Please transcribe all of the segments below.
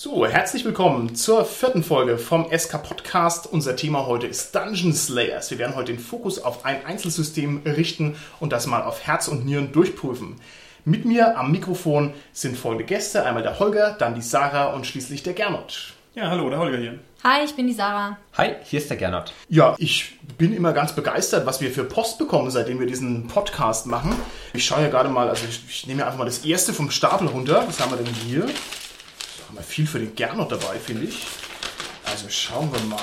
So, herzlich willkommen zur vierten Folge vom SK Podcast. Unser Thema heute ist Dungeon Slayers. Wir werden heute den Fokus auf ein Einzelsystem richten und das mal auf Herz und Nieren durchprüfen. Mit mir am Mikrofon sind folgende Gäste. Einmal der Holger, dann die Sarah und schließlich der Gernot. Ja, hallo, der Holger hier. Hi, ich bin die Sarah. Hi, hier ist der Gernot. Ja, ich bin immer ganz begeistert, was wir für Post bekommen, seitdem wir diesen Podcast machen. Ich schaue ja gerade mal, also ich, ich nehme einfach mal das erste vom Stapel runter. Was haben wir denn hier? Haben wir viel für den Gernot dabei, finde ich. Also schauen wir mal.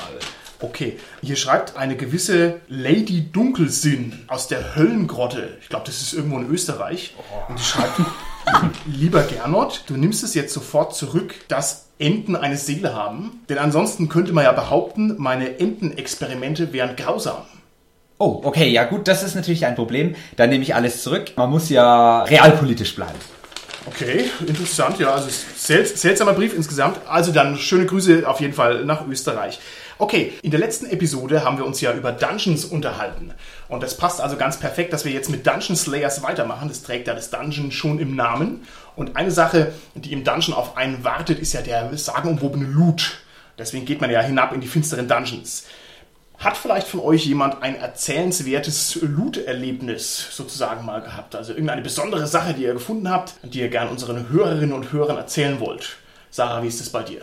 Okay, hier schreibt eine gewisse Lady Dunkelsinn aus der Höllengrotte. Ich glaube, das ist irgendwo in Österreich. Und die schreibt, lieber Gernot, du nimmst es jetzt sofort zurück, dass Enten eine Seele haben. Denn ansonsten könnte man ja behaupten, meine Entenexperimente wären grausam. Oh, okay, ja gut, das ist natürlich ein Problem. Dann nehme ich alles zurück. Man muss ja realpolitisch bleiben. Okay, interessant, ja, also sel seltsamer Brief insgesamt. Also dann schöne Grüße auf jeden Fall nach Österreich. Okay, in der letzten Episode haben wir uns ja über Dungeons unterhalten. Und das passt also ganz perfekt, dass wir jetzt mit Dungeon Slayers weitermachen. Das trägt ja das Dungeon schon im Namen. Und eine Sache, die im Dungeon auf einen wartet, ist ja der sagenumwobene Loot. Deswegen geht man ja hinab in die finsteren Dungeons. Hat vielleicht von euch jemand ein erzählenswertes Loot-Erlebnis sozusagen mal gehabt? Also irgendeine besondere Sache, die ihr gefunden habt, die ihr gern unseren Hörerinnen und Hörern erzählen wollt? Sarah, wie ist es bei dir?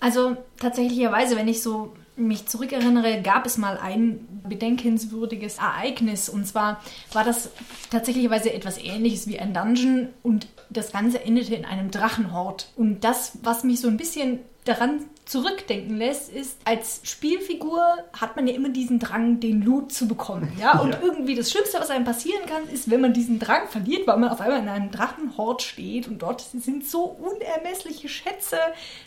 Also tatsächlicherweise, wenn ich so mich zurückerinnere, gab es mal ein bedenkenswürdiges Ereignis. Und zwar war das tatsächlicherweise etwas ähnliches wie ein Dungeon und das Ganze endete in einem Drachenhort. Und das, was mich so ein bisschen daran zurückdenken lässt, ist, als Spielfigur hat man ja immer diesen Drang, den Loot zu bekommen. Ja? Und ja. irgendwie das Schlimmste, was einem passieren kann, ist, wenn man diesen Drang verliert, weil man auf einmal in einem Drachenhort steht und dort sind so unermessliche Schätze,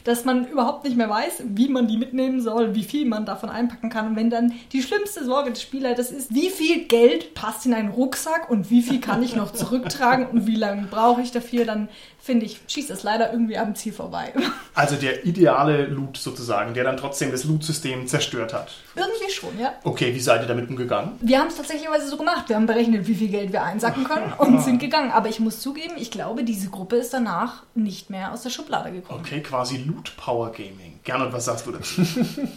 dass man überhaupt nicht mehr weiß, wie man die mitnehmen soll, wie viel man davon einpacken kann. Und wenn dann die schlimmste Sorge des Spielers ist, wie viel Geld passt in einen Rucksack und wie viel kann ich noch zurücktragen und wie lange brauche ich dafür, dann finde ich, schießt es leider irgendwie am Ziel vorbei. Also der ideale Loot sozusagen, der dann trotzdem das Loot-System zerstört hat. Irgendwie schon, ja. Okay, wie seid ihr damit umgegangen? Wir haben es tatsächlich so gemacht. Wir haben berechnet, wie viel Geld wir einsacken können und sind gegangen. Aber ich muss zugeben, ich glaube, diese Gruppe ist danach nicht mehr aus der Schublade gekommen. Okay, quasi Loot Power Gaming. Gernot, was sagst du dazu?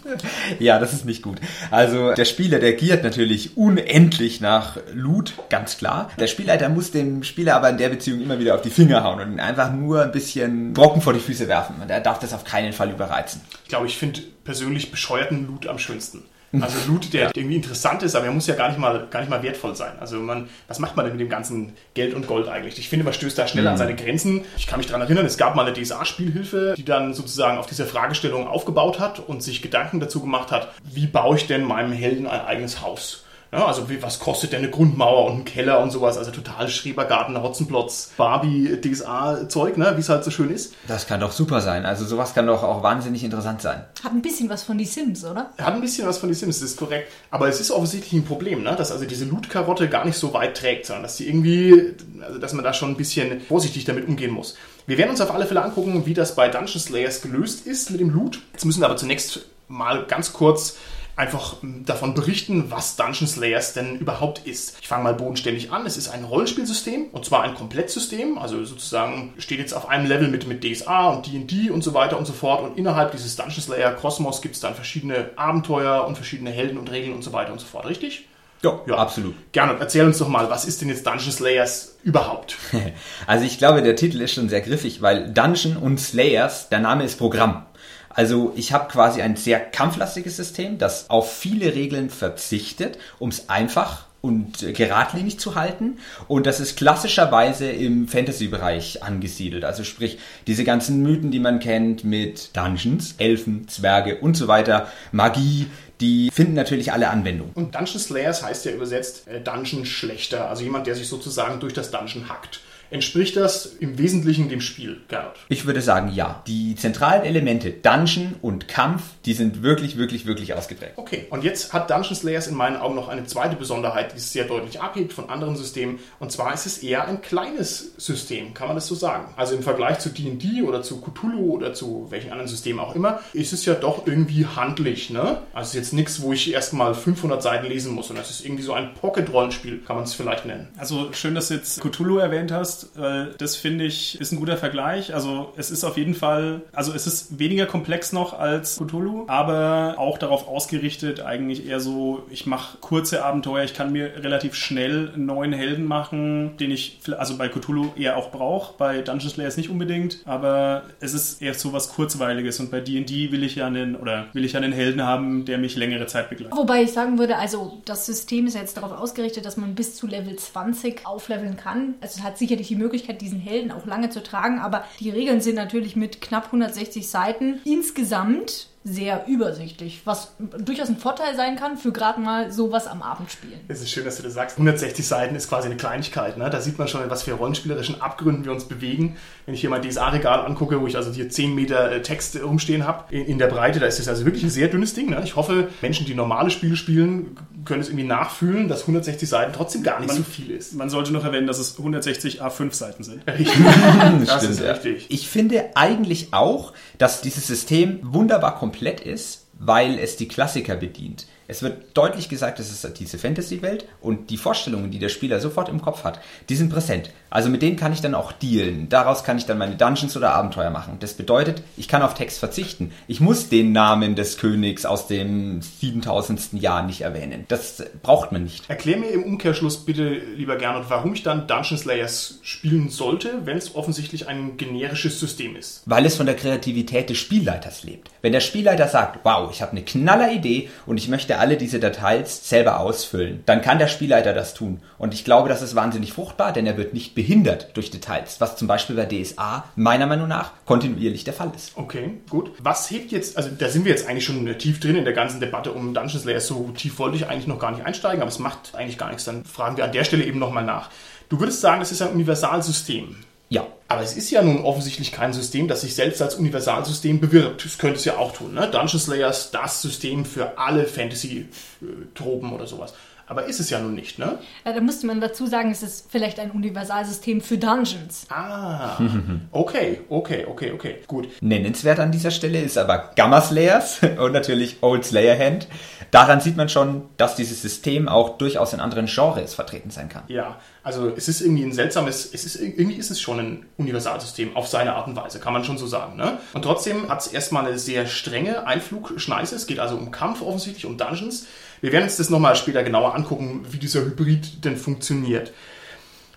ja, das ist nicht gut. Also der Spieler, der giert natürlich unendlich nach Loot, ganz klar. Der Spielleiter muss dem Spieler aber in der Beziehung immer wieder auf die Finger hauen und ihn einfach nur ein bisschen Brocken vor die Füße werfen. Und er darf das auf keinen Fall überreizen. Ich glaube, ich finde persönlich bescheuerten Loot am schönsten. Also Loot, der irgendwie interessant ist, aber er muss ja gar nicht mal, gar nicht mal wertvoll sein. Also man, was macht man denn mit dem ganzen Geld und Gold eigentlich? Ich finde, man stößt da schnell mhm. an seine Grenzen. Ich kann mich daran erinnern, es gab mal eine DSA-Spielhilfe, die dann sozusagen auf diese Fragestellung aufgebaut hat und sich Gedanken dazu gemacht hat, wie baue ich denn meinem Helden ein eigenes Haus? Ja, also wie, was kostet denn eine Grundmauer und ein Keller und sowas? Also total Schrebergarten, Hotzenplotz, Barbie, DSA-Zeug, ne? wie es halt so schön ist. Das kann doch super sein. Also sowas kann doch auch wahnsinnig interessant sein. Hat ein bisschen was von die Sims, oder? Hat ein bisschen was von die Sims, das ist korrekt. Aber es ist offensichtlich ein Problem, ne? dass also diese Loot-Karotte gar nicht so weit trägt, sondern dass die irgendwie, also dass man da schon ein bisschen vorsichtig damit umgehen muss. Wir werden uns auf alle Fälle angucken, wie das bei Dungeon Slayers gelöst ist mit dem Loot. Jetzt müssen wir aber zunächst mal ganz kurz einfach davon berichten, was Dungeon Slayers denn überhaupt ist. Ich fange mal bodenständig an. Es ist ein Rollenspielsystem und zwar ein Komplettsystem. Also sozusagen steht jetzt auf einem Level mit, mit DSA und D&D und so weiter und so fort. Und innerhalb dieses Dungeon Slayer Kosmos gibt es dann verschiedene Abenteuer und verschiedene Helden und Regeln und so weiter und so fort. Richtig? Ja, ja, absolut. Gerne. Erzähl uns doch mal, was ist denn jetzt Dungeon Slayers überhaupt? Also ich glaube, der Titel ist schon sehr griffig, weil Dungeon und Slayers, der Name ist Programm. Also ich habe quasi ein sehr kampflastiges System, das auf viele Regeln verzichtet, um es einfach und geradlinig zu halten. Und das ist klassischerweise im Fantasy-Bereich angesiedelt. Also sprich, diese ganzen Mythen, die man kennt mit Dungeons, Elfen, Zwerge und so weiter, Magie, die finden natürlich alle Anwendung. Und Dungeon Slayers heißt ja übersetzt äh, Dungeon schlechter, also jemand, der sich sozusagen durch das Dungeon hackt. Entspricht das im Wesentlichen dem Spiel, Gerhard? Ich würde sagen, ja. Die zentralen Elemente Dungeon und Kampf, die sind wirklich, wirklich, wirklich ausgeprägt. Okay, und jetzt hat Dungeon Slayers in meinen Augen noch eine zweite Besonderheit, die es sehr deutlich abhebt von anderen Systemen. Und zwar ist es eher ein kleines System, kann man das so sagen. Also im Vergleich zu D&D oder zu Cthulhu oder zu welchen anderen Systemen auch immer, ist es ja doch irgendwie handlich, ne? Also jetzt nichts, wo ich erstmal 500 Seiten lesen muss, sondern es ist irgendwie so ein Pocket-Rollenspiel, kann man es vielleicht nennen. Also schön, dass du jetzt Cthulhu erwähnt hast weil das finde ich ist ein guter Vergleich. Also es ist auf jeden Fall, also es ist weniger komplex noch als Cthulhu, aber auch darauf ausgerichtet, eigentlich eher so, ich mache kurze Abenteuer, ich kann mir relativ schnell einen neuen Helden machen, den ich also bei Cthulhu eher auch brauche, bei Dungeon Slayers nicht unbedingt, aber es ist eher so was kurzweiliges und bei D&D will ich ja einen oder will ich ja einen Helden haben, der mich längere Zeit begleitet. Wobei ich sagen würde, also das System ist jetzt darauf ausgerichtet, dass man bis zu Level 20 aufleveln kann. Also es hat sicherlich die Möglichkeit, diesen Helden auch lange zu tragen, aber die Regeln sind natürlich mit knapp 160 Seiten insgesamt sehr übersichtlich, was durchaus ein Vorteil sein kann für gerade mal sowas am Abend spielen. Es ist schön, dass du das sagst. 160 Seiten ist quasi eine Kleinigkeit. Ne? Da sieht man schon, in was für rollenspielerischen Abgründen wir uns bewegen. Wenn ich hier mein DSA-Regal angucke, wo ich also hier 10 Meter äh, Text rumstehen habe, in, in, der Breite, da ist es also wirklich ein sehr dünnes Ding. Ne? Ich hoffe, Menschen, die normale Spiele spielen, können es irgendwie nachfühlen, dass 160 Seiten trotzdem gar nicht man, so viel ist. Man sollte noch erwähnen, dass es 160 A5 Seiten sind. Richtig. das Stimmt, ist richtig. Ich finde eigentlich auch, dass dieses System wunderbar komplett ist, weil es die Klassiker bedient. Es wird deutlich gesagt, es ist diese Fantasy-Welt und die Vorstellungen, die der Spieler sofort im Kopf hat, die sind präsent. Also mit denen kann ich dann auch dealen. Daraus kann ich dann meine Dungeons oder Abenteuer machen. Das bedeutet, ich kann auf Text verzichten. Ich muss den Namen des Königs aus dem 7000. Jahr nicht erwähnen. Das braucht man nicht. Erklär mir im Umkehrschluss bitte, lieber Gernot, warum ich dann Dungeon Slayers spielen sollte, wenn es offensichtlich ein generisches System ist. Weil es von der Kreativität des Spielleiters lebt. Wenn der Spielleiter sagt, wow, ich habe eine knaller Idee und ich möchte alle diese Details selber ausfüllen. Dann kann der Spielleiter das tun. Und ich glaube, das ist wahnsinnig fruchtbar, denn er wird nicht behindert durch Details, was zum Beispiel bei DSA meiner Meinung nach kontinuierlich der Fall ist. Okay, gut. Was hebt jetzt, also da sind wir jetzt eigentlich schon tief drin in der ganzen Debatte um Dungeon Slayer. So tief wollte ich eigentlich noch gar nicht einsteigen, aber es macht eigentlich gar nichts. Dann fragen wir an der Stelle eben nochmal nach. Du würdest sagen, das ist ein Universalsystem. Ja. Aber es ist ja nun offensichtlich kein System, das sich selbst als Universalsystem bewirbt. Das könnte es ja auch tun. Ne? Dungeon Slayers, das System für alle Fantasy-Tropen oder sowas. Aber ist es ja nun nicht, ne? Ja, da müsste man dazu sagen, es ist vielleicht ein Universalsystem für Dungeons. Ah, okay, okay, okay, okay, gut. Nennenswert an dieser Stelle ist aber Gamma Slayers und natürlich Old Slayer Hand. Daran sieht man schon, dass dieses System auch durchaus in anderen Genres vertreten sein kann. Ja, also es ist irgendwie ein seltsames, es ist, irgendwie ist es schon ein Universalsystem auf seine Art und Weise, kann man schon so sagen. Ne? Und trotzdem hat es erstmal eine sehr strenge Einflugschneise. Es geht also um Kampf offensichtlich, um Dungeons. Wir werden uns das nochmal später genauer angucken, wie dieser Hybrid denn funktioniert.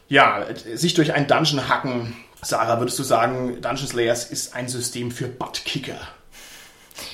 Ja, sich durch einen Dungeon hacken. Sarah, würdest du sagen, Dungeon Slayers ist ein System für Buttkicker?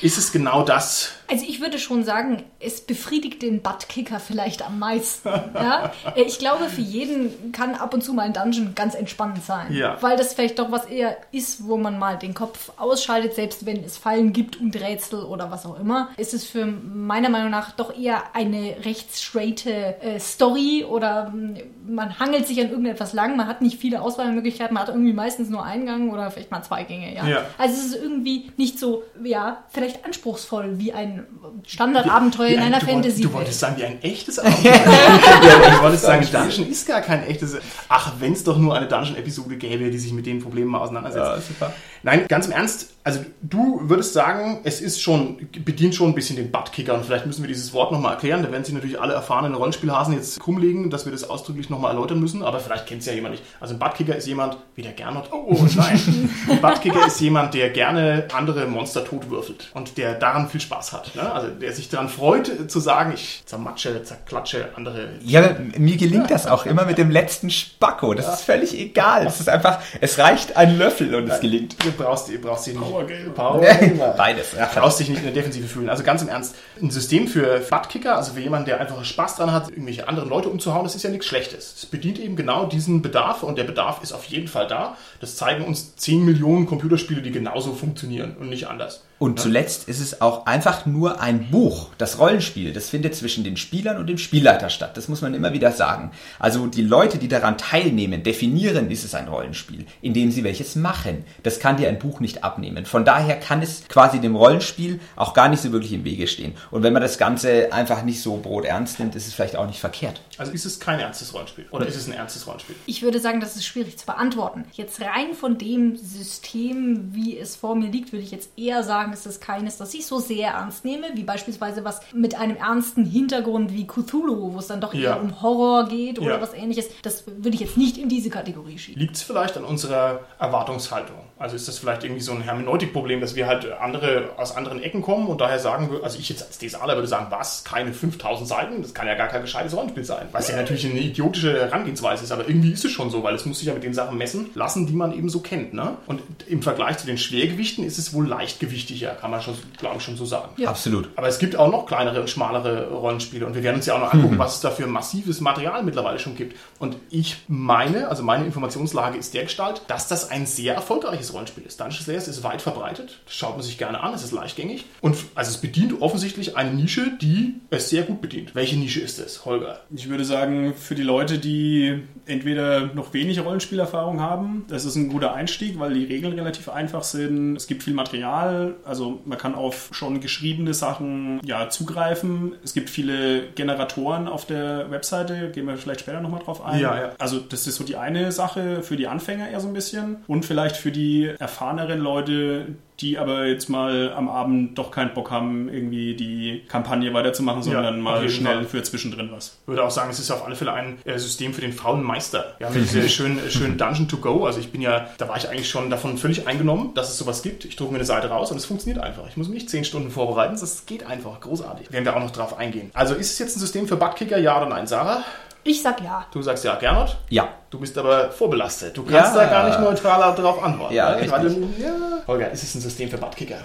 Ist es genau das? Also ich würde schon sagen, es befriedigt den Buttkicker vielleicht am meisten. ja? Ich glaube, für jeden kann ab und zu mal ein Dungeon ganz entspannend sein. Ja. Weil das vielleicht doch was eher ist, wo man mal den Kopf ausschaltet, selbst wenn es Fallen gibt und Rätsel oder was auch immer. Ist es für meiner Meinung nach doch eher eine recht straighte äh, Story oder hm, man hangelt sich an irgendetwas lang, man hat nicht viele Auswahlmöglichkeiten, man hat irgendwie meistens nur einen Gang oder vielleicht mal zwei Gänge. Ja? ja. Also es ist irgendwie nicht so, ja, vielleicht anspruchsvoll wie ein Standardabenteuer in einer Fantasy. Du wolltest sagen, wie ein echtes Abenteuer. ja, ich wollte sagen, Dungeon ist gar kein echtes. Ach, wenn es doch nur eine Dungeon-Episode gäbe, die sich mit den Problemen mal auseinandersetzt. Ja, super. Nein, ganz im Ernst, also du würdest sagen, es ist schon, bedient schon ein bisschen den Buttkicker und vielleicht müssen wir dieses Wort nochmal erklären. Da werden sich natürlich alle erfahrenen Rollenspielhasen jetzt krummlegen, dass wir das ausdrücklich nochmal erläutern müssen, aber vielleicht kennt es ja jemand nicht. Also ein Buttkicker ist jemand, wie der Gernot, oh, oh nein. ein Buttkicker ist jemand, der gerne andere Monster totwürfelt und der daran viel Spaß hat. Ne? Also der sich daran freut, zu sagen, ich zermatsche, zerklatsche andere. Ja, mir gelingt das auch immer mit dem letzten Spacko. Das ja. ist völlig egal. Es ist einfach, es reicht ein Löffel und es gelingt. Du brauchst, du brauchst dich nicht. Powergame. Beides. Ja. Du brauchst dich nicht in der Defensive fühlen. Also ganz im Ernst, ein System für Buttkicker, also für jemanden, der einfach Spaß dran hat, irgendwelche anderen Leute umzuhauen, das ist ja nichts Schlechtes. Es bedient eben genau diesen Bedarf und der Bedarf ist auf jeden Fall da. Das zeigen uns 10 Millionen Computerspiele, die genauso funktionieren und nicht anders. Und ja. zuletzt ist es auch einfach nur ein Buch. Das Rollenspiel, das findet zwischen den Spielern und dem Spielleiter statt. Das muss man immer wieder sagen. Also die Leute, die daran teilnehmen, definieren, ist es ein Rollenspiel, indem sie welches machen. Das kann dir ein Buch nicht abnehmen. Von daher kann es quasi dem Rollenspiel auch gar nicht so wirklich im Wege stehen. Und wenn man das Ganze einfach nicht so broternst nimmt, ist es vielleicht auch nicht verkehrt. Also ist es kein ernstes Rollenspiel? Oder ist es ein ernstes Rollenspiel? Ich würde sagen, das ist schwierig zu beantworten. Jetzt rein von dem System, wie es vor mir liegt, würde ich jetzt eher sagen, sagen, ist es keines, das ich so sehr ernst nehme, wie beispielsweise was mit einem ernsten Hintergrund wie Cthulhu, wo es dann doch eher Ja. um Horror geht oder Ja. was ähnliches. Das würde ich jetzt nicht in diese Kategorie schieben. Liegt es vielleicht an unserer Erwartungshaltung? Also ist das vielleicht irgendwie so ein Hermeneutikproblem, dass wir halt andere aus anderen Ecken kommen und daher sagen wir, also ich jetzt als DSAler würde sagen, was, keine 5000 Seiten? Das kann ja gar kein gescheites Rollenspiel sein. Was ja natürlich eine idiotische Herangehensweise ist, aber irgendwie ist es schon so, weil es muss sich ja mit den Sachen messen lassen, die man eben so kennt. Ne? Und im Vergleich zu den Schwergewichten ist es wohl leichtgewichtiger, kann man schon, glaube ich, schon so sagen. Ja. Absolut. Aber es gibt auch noch kleinere und schmalere Rollenspiele und wir werden uns ja auch noch angucken, was es da für massives Material mittlerweile schon gibt. Und ich meine, also meine Informationslage ist der Gestalt, dass das ein sehr erfolgreiches Rollenspiel ist. Dungeons Slayers ist weit verbreitet, das schaut man sich gerne an, es ist leichtgängig und also es bedient offensichtlich eine Nische, die es sehr gut bedient. Welche Nische ist es, Holger? Ich würde sagen, für die Leute, die entweder noch wenig Rollenspielerfahrung haben, das ist ein guter Einstieg, weil die Regeln relativ einfach sind. Es gibt viel Material, also man kann auf schon geschriebene Sachen ja, zugreifen. Es gibt viele Generatoren auf der Webseite, gehen wir vielleicht später nochmal drauf ein. Ja, ja. Also das ist so die eine Sache für die Anfänger eher so ein bisschen und vielleicht für die erfahreneren Leute, die aber jetzt mal am Abend doch keinen Bock haben, irgendwie die Kampagne weiterzumachen, sondern auf mal schnell Fall. für zwischendrin was. Ich würde auch sagen, es ist auf alle Fälle ein äh, System für den faulen Meister. Wir haben ja diese schönen, schönen Dungeon to go. Also ich bin ja, da war ich eigentlich schon davon völlig eingenommen, dass es sowas gibt. Ich drucke mir eine Seite raus und es funktioniert einfach. Ich muss mich nicht zehn Stunden vorbereiten, das geht einfach. Großartig. Werden wir auch noch drauf eingehen. Also ist es jetzt ein System für Buttkicker, ja oder nein, Sarah? Ich sag ja. Du sagst ja, Gernot. Ja. Du bist aber vorbelastet. Du kannst Ja. da gar nicht neutral darauf antworten. Ja, ne? Weil ja. Holger, ist es ein System für Buttkicker?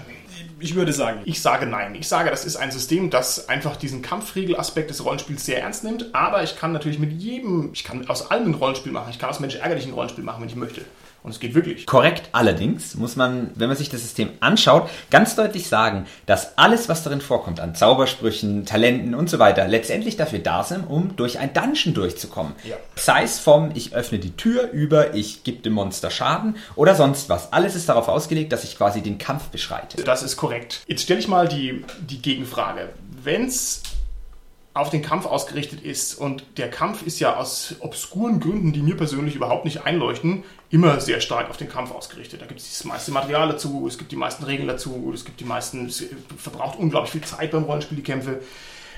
Ich würde sagen, Ich sage nein. Ich sage, das ist ein System, das einfach diesen Kampfregelaspekt des Rollenspiels sehr ernst nimmt. Aber ich kann natürlich mit jedem, ich kann aus allem ein Rollenspiel machen. Ich kann aus Mensch ärgerlichen Rollenspiel machen, wenn ich möchte. Und es geht wirklich. Korrekt, allerdings muss man, wenn man sich das System anschaut, ganz deutlich sagen, dass alles, was darin vorkommt, an Zaubersprüchen, Talenten und so weiter, letztendlich dafür da sind, um durch ein Dungeon durchzukommen. Ja. Sei es vom, ich öffne die Tür über, ich gebe dem Monster Schaden oder sonst was. Alles ist darauf ausgelegt, dass ich quasi den Kampf beschreite. Das ist korrekt. Jetzt stelle ich mal die, die Gegenfrage. Wenn es auf den Kampf ausgerichtet ist und der Kampf ist ja aus obskuren Gründen, die mir persönlich überhaupt nicht einleuchten, immer sehr stark auf den Kampf ausgerichtet. Da gibt es das meiste Material dazu, es gibt die meisten Regeln dazu, es gibt die meisten, es verbraucht unglaublich viel Zeit beim Rollenspiel, die Kämpfe.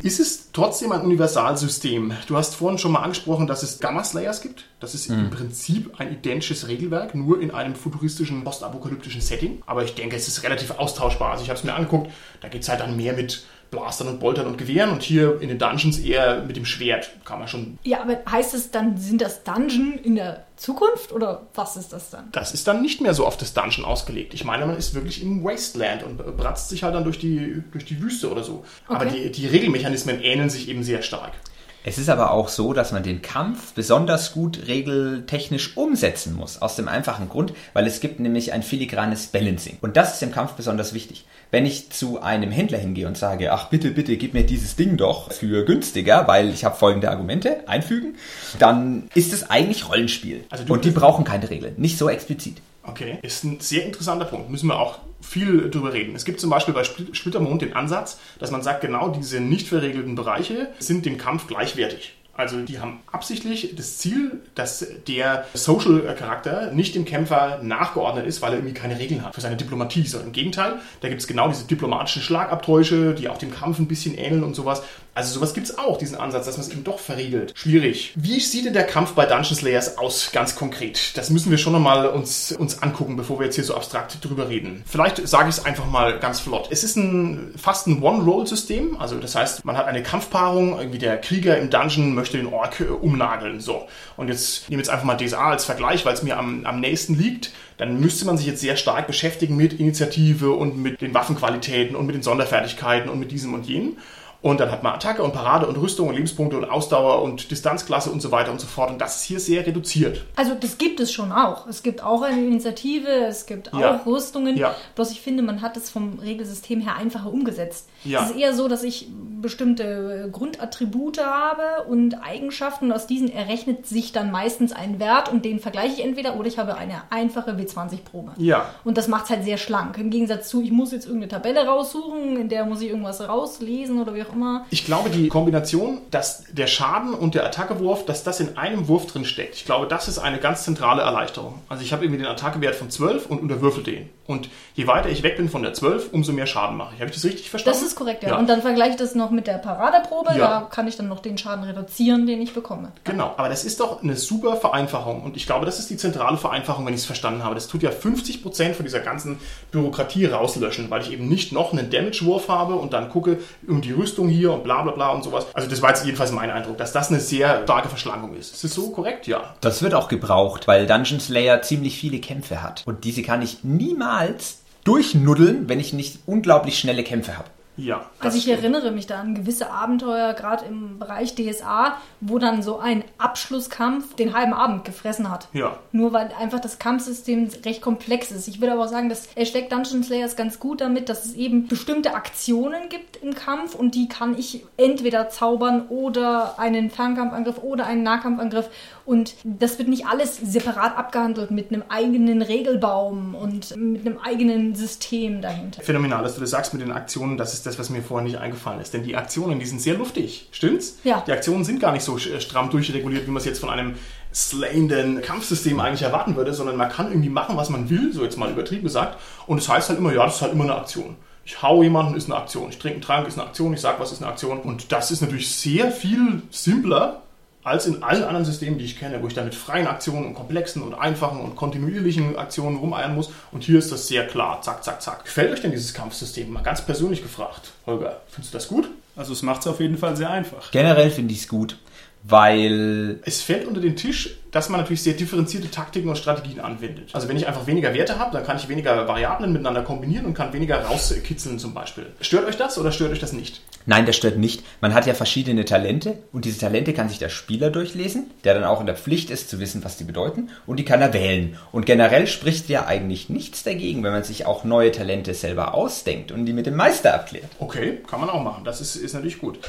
Ist es trotzdem ein Universalsystem? Du hast vorhin schon mal angesprochen, dass es Gamma Slayers gibt. Das ist im Prinzip ein identisches Regelwerk, nur in einem futuristischen, postapokalyptischen Setting. Aber ich denke, es ist relativ austauschbar. Also ich habe es mir angeguckt, da geht es halt dann mehr mit Blastern und Boltern und Gewehren und hier in den Dungeons eher mit dem Schwert. Kann man schon. Ja, aber heißt es dann, sind das Dungeon in der Zukunft oder was ist das dann? Das ist dann nicht mehr so auf das Dungeon ausgelegt. Ich meine, man ist wirklich im Wasteland und bratzt sich halt dann durch die, durch die Wüste oder so. Aber Okay. die, die Regelmechanismen ähneln sich eben sehr stark. Es ist aber auch so, dass man den Kampf besonders gut regeltechnisch umsetzen muss. Aus dem einfachen Grund, weil es gibt nämlich ein filigranes Balancing. Und das ist im Kampf besonders wichtig. Wenn ich zu einem Händler hingehe und sage, ach bitte, bitte, gib mir dieses Ding doch für günstiger, weil ich habe folgende Argumente, einfügen, dann ist es eigentlich Rollenspiel. Also und die brauchen keine Regeln. Nicht so explizit. Okay, ist ein sehr interessanter Punkt. Müssen wir auch viel drüber reden. Es gibt zum Beispiel bei Spl- Splittermond den Ansatz, dass man sagt, genau diese nicht verregelten Bereiche sind dem Kampf gleichwertig. Also die haben absichtlich das Ziel, dass der Social-Charakter nicht dem Kämpfer nachgeordnet ist, weil er irgendwie keine Regeln hat für seine Diplomatie, sondern im Gegenteil, da gibt es genau diese diplomatischen Schlagabtäusche, die auch dem Kampf ein bisschen ähneln und sowas. Also sowas gibt es auch, diesen Ansatz, dass man es eben doch verriegelt. Schwierig. Wie sieht denn der Kampf bei Dungeon Slayers aus, ganz konkret? Das müssen wir schon nochmal uns, uns angucken, bevor wir jetzt hier so abstrakt drüber reden. Vielleicht sage ich es einfach mal ganz flott. Es ist ein fast ein One-Roll-System, also das heißt, man hat eine Kampfpaarung, irgendwie der Krieger im Dungeon möchte den Ork äh, umnageln. So. Und jetzt nehmen wir jetzt einfach mal DSA als Vergleich, weil es mir am, am nächsten liegt. Dann müsste man sich jetzt sehr stark beschäftigen mit Initiative und mit den Waffenqualitäten und mit den Sonderfertigkeiten und mit diesem und jenem. Und dann hat man Attacke und Parade und Rüstung und Lebenspunkte und Ausdauer und Distanzklasse und so weiter und so fort. Und das ist hier sehr reduziert. Also das gibt es schon auch. Es gibt auch eine Initiative, es gibt auch Ja. Rüstungen. Ja. Bloß ich finde, man hat es vom Regelsystem her einfacher umgesetzt. Ja. Es ist eher so, dass ich bestimmte Grundattribute habe und Eigenschaften. Und aus diesen errechnet sich dann meistens ein Wert und den vergleiche ich entweder oder ich habe eine einfache W20-Probe. Ja. Und das macht es halt sehr schlank. Im Gegensatz zu, ich muss jetzt irgendeine Tabelle raussuchen, in der muss ich irgendwas rauslesen oder wie auch auch immer. Ich glaube, die Kombination, dass der Schaden und der Attackewurf, dass das in einem Wurf drin steckt, ich glaube, das ist eine ganz zentrale Erleichterung. Also ich habe irgendwie den Attackewert von 12 und unterwürfel den. Und je weiter ich weg bin von der 12, umso mehr Schaden mache ich. Habe ich das richtig verstanden? Das ist korrekt, ja. Und dann vergleiche ich das noch mit der Paradeprobe. Ja. Da kann ich dann noch den Schaden reduzieren, den ich bekomme. Genau, aber das ist doch eine super Vereinfachung. Und ich glaube, das ist die zentrale Vereinfachung, wenn ich es verstanden habe. Das tut ja 50% von dieser ganzen Bürokratie rauslöschen, weil ich eben nicht noch einen Damage-Wurf habe und dann gucke, um die Rüstung hier und bla bla bla und sowas. Also das war jetzt jedenfalls mein Eindruck, dass das eine sehr starke Verschlankung ist. Ist das so korrekt? Ja. Das wird auch gebraucht, weil Dungeon Slayer ziemlich viele Kämpfe hat. Und diese kann ich niemals durchnuddeln, wenn ich nicht unglaublich schnelle Kämpfe habe. Ja. Also ich erinnere mich da an gewisse Abenteuer, gerade im Bereich DSA, wo dann so ein Abschlusskampf den halben Abend gefressen hat. Ja. Nur weil einfach das Kampfsystem recht komplex ist. Ich würde aber auch sagen, dass Hashtag Dungeon Slayer ist ganz gut damit, dass es eben bestimmte Aktionen gibt im Kampf und die kann ich entweder zaubern oder einen Fernkampfangriff oder einen Nahkampfangriff und das wird nicht alles separat abgehandelt mit einem eigenen Regelbaum und mit einem eigenen System dahinter. Phänomenal, dass du das sagst mit den Aktionen, das ist das, was mir vorher nicht eingefallen ist. Denn die Aktionen, die sind sehr luftig. Stimmt's? Ja. Die Aktionen sind gar nicht so stramm durchreguliert, wie man es jetzt von einem slayenden Kampfsystem eigentlich erwarten würde, sondern man kann irgendwie machen, was man will, so jetzt mal übertrieben gesagt. Und es das heißt halt immer, ja, das ist halt immer eine Aktion. Ich hau jemanden, ist eine Aktion. Ich trinke einen Trank, ist eine Aktion. Ich sag was, ist eine Aktion. Und das ist natürlich sehr viel simpler als in allen anderen Systemen, die ich kenne, wo ich dann mit freien Aktionen und komplexen und einfachen und kontinuierlichen Aktionen rumeiern muss. Und hier ist das sehr klar. Zack, zack, zack. Gefällt euch denn dieses Kampfsystem? Mal ganz persönlich gefragt. Holger, findest du das gut? Also es macht es auf jeden Fall sehr einfach. Generell finde ich es gut weil es fällt unter den Tisch, dass man natürlich sehr differenzierte Taktiken und Strategien anwendet. Also wenn ich einfach weniger Werte habe, dann kann ich weniger Variablen miteinander kombinieren und kann weniger rauskitzeln zum Beispiel. Stört euch das oder stört euch das nicht? Nein, das stört nicht. Man hat ja verschiedene Talente und diese Talente kann sich der Spieler durchlesen, der dann auch in der Pflicht ist zu wissen, was die bedeuten und die kann er wählen. Und generell spricht ja eigentlich nichts dagegen, wenn man sich auch neue Talente selber ausdenkt und die mit dem Meister abklärt. Okay, kann man auch machen. Das ist, ist natürlich gut.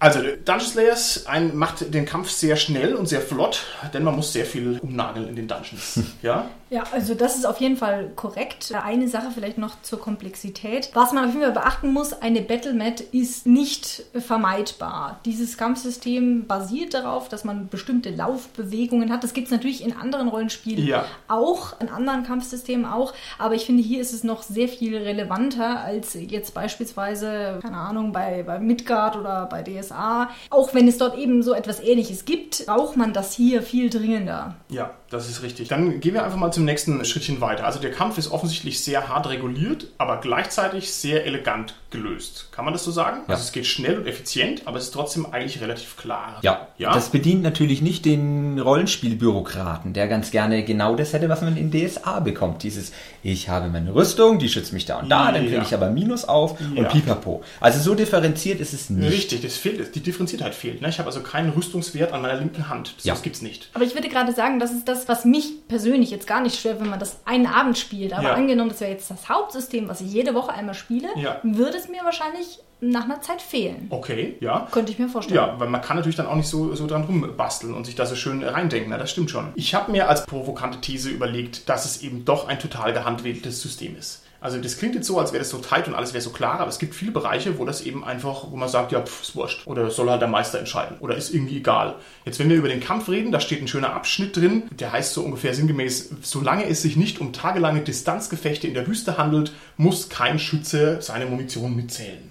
Also Dungeon Slayers ein, macht den Kampf sehr schnell und sehr flott, denn man muss sehr viel umnageln in den Dungeons. Ja? Ja, also das ist auf jeden Fall korrekt. Eine Sache vielleicht noch zur Komplexität. Was man auf jeden Fall beachten muss, eine Battlemat ist nicht vermeidbar. Dieses Kampfsystem basiert darauf, dass man bestimmte Laufbewegungen hat. Das gibt es natürlich in anderen Rollenspielen ja. auch, in anderen Kampfsystemen auch. Aber ich finde, hier ist es noch sehr viel relevanter als jetzt beispielsweise, keine Ahnung, bei, bei Midgard oder bei DSA. Auch wenn es dort eben so etwas Ähnliches gibt, braucht man das hier viel dringender. Ja, das ist richtig. Dann gehen wir einfach mal zum nächsten Schrittchen weiter. Also der Kampf ist offensichtlich sehr hart reguliert, aber gleichzeitig sehr elegant gelöst. Kann man das so sagen? Ja. Also es geht schnell und effizient, aber es ist trotzdem eigentlich relativ klar. Ja. ja. Das bedient natürlich nicht den Rollenspielbürokraten, der ganz gerne genau das hätte, was man in DSA bekommt. Dieses, ich habe meine Rüstung, die schützt mich da und da, dann kriege ja. ich aber Minus auf und pipapo. Also so differenziert ist es nicht. Richtig, das fehlt, die Differenziertheit fehlt. Ne? Ich habe also keinen Rüstungswert an meiner linken Hand. Das, ja. das gibt's nicht. Aber ich würde gerade sagen, das ist das, was mich persönlich jetzt gar nicht stört, wenn man das einen Abend spielt. Aber angenommen, das wäre jetzt das Hauptsystem, was ich jede Woche einmal spiele, würde es mir wahrscheinlich nach einer Zeit fehlen. Okay, ja. Könnte ich mir vorstellen. Ja, weil man kann natürlich dann auch nicht so, so dran rumbasteln und sich da so schön reindenken. Na, das stimmt schon. Ich habe mir als provokante These überlegt, dass es eben doch ein total gehandwähltes System ist. Also das klingt jetzt so, als wäre das so tight und alles wäre so klar, aber es gibt viele Bereiche, wo das eben einfach, wo man sagt, ja, pff, ist wurscht. Oder soll halt der Meister entscheiden. Oder ist irgendwie egal. Jetzt, wenn wir über den Kampf reden, da steht ein schöner Abschnitt drin, der heißt so ungefähr sinngemäß, solange es sich nicht um tagelange Distanzgefechte in der Wüste handelt, muss kein Schütze seine Munition mitzählen.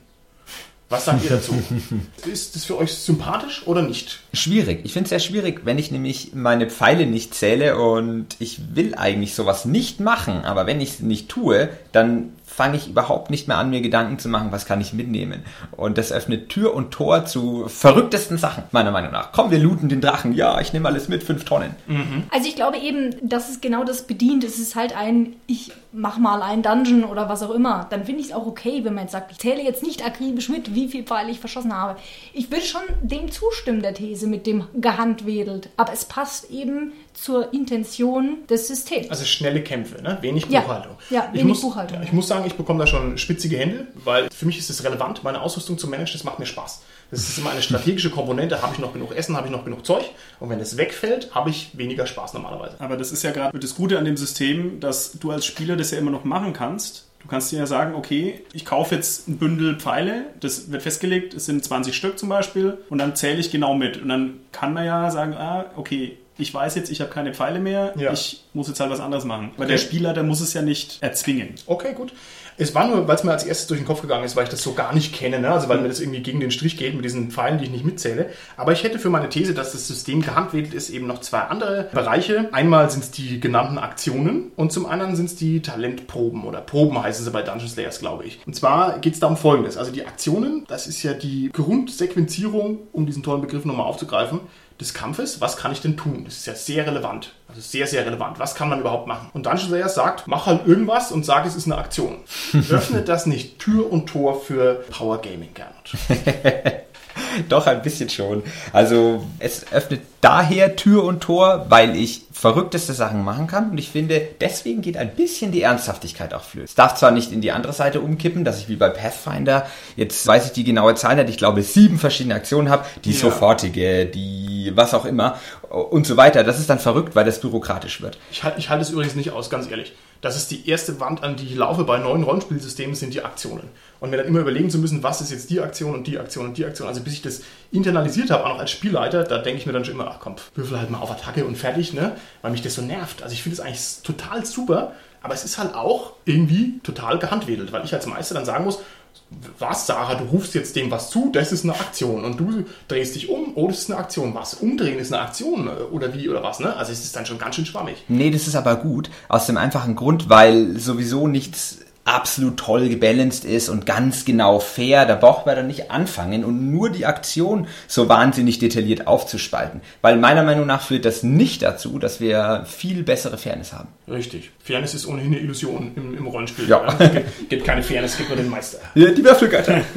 Was sagt ihr dazu? Ist das für euch sympathisch oder nicht? Schwierig. Ich finde es sehr schwierig, wenn ich nämlich meine Pfeile nicht zähle und ich will eigentlich sowas nicht machen, aber wenn ich es nicht tue, dann fange ich überhaupt nicht mehr an, mir Gedanken zu machen, was kann ich mitnehmen. Und das öffnet Tür und Tor zu verrücktesten Sachen, meiner Meinung nach. Komm, wir looten den Drachen. Ja, ich nehme alles mit, fünf Tonnen. Mhm. Also ich glaube eben, dass es genau das bedient. Es ist halt ein, ich mach mal einen Dungeon oder was auch immer. Dann finde ich es auch okay, wenn man jetzt sagt, ich zähle jetzt nicht akribisch mit, wie viel Pfeile ich verschossen habe. Ich will schon dem zustimmen, der These, mit dem gehandwedelt. Aber es passt eben zur Intention des Systems. Also schnelle Kämpfe, ne? wenig Buchhaltung. Ja, ja wenig ich muss, Buchhaltung. Ich muss sagen, ich bekomme da schon spitzige Hände, weil für mich ist es relevant, meine Ausrüstung zu managen, das macht mir Spaß. Das ist immer eine strategische Komponente, habe ich noch genug Essen, habe ich noch genug Zeug und wenn es wegfällt, habe ich weniger Spaß normalerweise. Aber das ist ja gerade das Gute an dem System, dass du als Spieler das ja immer noch machen kannst Du kannst dir ja sagen, okay, ich kaufe jetzt ein Bündel Pfeile, das wird festgelegt, es sind 20 Stück zum Beispiel, und dann zähle ich genau mit. Und dann kann man ja sagen, ah, okay, ich weiß jetzt, ich habe keine Pfeile mehr, Ja. ich muss jetzt halt was anderes machen. Aber Okay. der Spieler, der muss es ja nicht erzwingen. Okay, gut. Es war nur, weil es mir als erstes durch den Kopf gegangen ist, weil ich das so gar nicht kenne, ne? also weil mir das irgendwie gegen den Strich geht mit diesen Pfeilen, die ich nicht mitzähle. Aber ich hätte für meine These, dass das System gehandwedelt ist, eben noch zwei andere Bereiche. Einmal sind es die genannten Aktionen und zum anderen sind es die Talentproben oder Proben heißen sie bei Dungeon Slayers, glaube ich. Und zwar geht es da um Folgendes. Also die Aktionen, das ist ja die Grundsequenzierung, um diesen tollen Begriff nochmal aufzugreifen, des Kampfes, was kann ich denn tun? Das ist ja sehr relevant. Also sehr, sehr relevant. Was kann man überhaupt machen? Und Dungeon Slayer sagt, mach halt irgendwas und sag, es ist eine Aktion. Öffnet das nicht Tür und Tor für Power Gaming, Gernot? Doch, ein bisschen schon. Also es öffnet daher Tür und Tor, weil ich verrückteste Sachen machen kann und ich finde, deswegen geht ein bisschen die Ernsthaftigkeit auch flöten. Es darf zwar nicht in die andere Seite umkippen, dass ich wie bei Pathfinder, jetzt weiß ich die genaue Zahl nicht, ich glaube sieben verschiedene Aktionen habe, die Ja. sofortige, die was auch immer und so weiter. Das ist dann verrückt, weil das bürokratisch wird. Ich, ich halte es übrigens nicht aus, ganz ehrlich. Das ist die erste Wand, an die ich laufe bei neuen Rollenspielsystemen, sind die Aktionen. Und mir dann immer überlegen zu müssen, was ist jetzt die Aktion und die Aktion und die Aktion. Also bis ich das internalisiert habe, auch noch als Spielleiter, da denke ich mir dann schon immer, ach komm, würfel halt mal auf Attacke und fertig, ne? Weil mich das so nervt. Also ich finde es eigentlich total super, aber es ist halt auch irgendwie total gehandwedelt, weil ich als Meister dann sagen muss, was, Sarah, du rufst jetzt dem was zu, das ist eine Aktion. Und du drehst dich um, oh, das ist eine Aktion. Was? Umdrehen ist eine Aktion oder wie oder was, ne? Also es ist dann schon ganz schön schwammig. Nee, das ist aber gut. Aus dem einfachen Grund, weil sowieso nichts absolut toll gebalanced ist und ganz genau fair. Da braucht man dann nicht anfangen und nur die Aktion so wahnsinnig detailliert aufzuspalten. Weil meiner Meinung nach führt das nicht dazu, dass wir viel bessere Fairness haben. Richtig. Fairness ist ohnehin eine Illusion im, im Rollenspiel. Ja. Es gibt, gibt keine Fairness, es gibt nur den Meister. Ja, die Würfelgötter.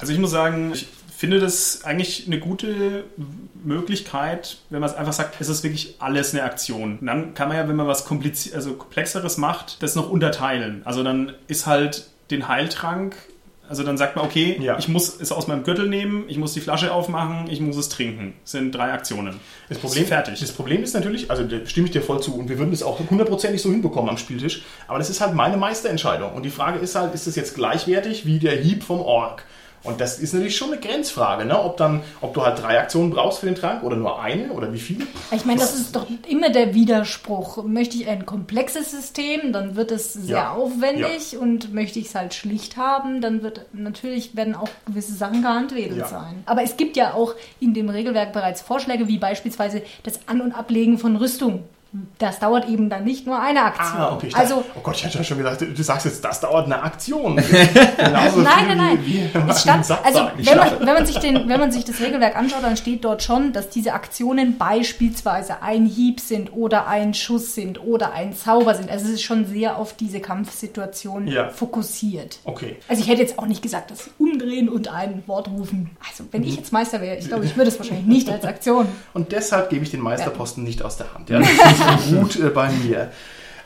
Also ich muss sagen, ich finde das eigentlich eine gute Möglichkeit, wenn man es einfach sagt, es ist wirklich alles eine Aktion. Und dann kann man ja, wenn man was komplizi also komplexeres macht, das noch unterteilen. Also dann ist halt den Heiltrank, also dann sagt man, okay, Ja. ich muss es aus meinem Gürtel nehmen, ich muss die Flasche aufmachen, ich muss es trinken. Das sind drei Aktionen. Das Problem, fertig. das Problem ist natürlich, also da stimme ich dir voll zu und wir würden das auch hundertprozentig so hinbekommen am Spieltisch, aber das ist halt meine Meisterentscheidung. Und die Frage ist halt, ist das jetzt gleichwertig wie der Hieb vom Ork? Und das ist natürlich schon eine Grenzfrage, ne? ob, dann, ob du halt drei Aktionen brauchst für den Trank oder nur eine oder wie viele. Ich meine, das ist doch immer der Widerspruch. Möchte ich ein komplexes System, dann wird es sehr Ja. aufwendig und möchte ich es halt schlicht haben, dann wird natürlich werden auch gewisse Sachen gehandwedelt Ja. sein. Aber es gibt ja auch in dem Regelwerk bereits Vorschläge, wie beispielsweise das An- und Ablegen von Rüstung. Das dauert eben dann nicht nur eine Aktion. Ah, okay. Ich also dachte, oh Gott, ich hatte ja schon gedacht, du sagst jetzt, das dauert eine Aktion. Genauso Nein, nein, nein. Wie, wie man Es stand, einen Satz also wenn man, wenn, man sich den, wenn man sich das Regelwerk anschaut, dann steht dort schon, dass diese Aktionen beispielsweise ein Hieb sind oder ein Schuss sind oder ein Zauber sind. Also es ist schon sehr auf diese Kampfsituation Ja. fokussiert. Okay. Also ich hätte jetzt auch nicht gesagt, dass umdrehen und ein Wort rufen. Also wenn ich jetzt Meister wäre, ich glaube, ich würde es wahrscheinlich nicht als Aktion. Und deshalb gebe ich den Meisterposten nicht aus der Hand. Ja, so gut äh, bei mir.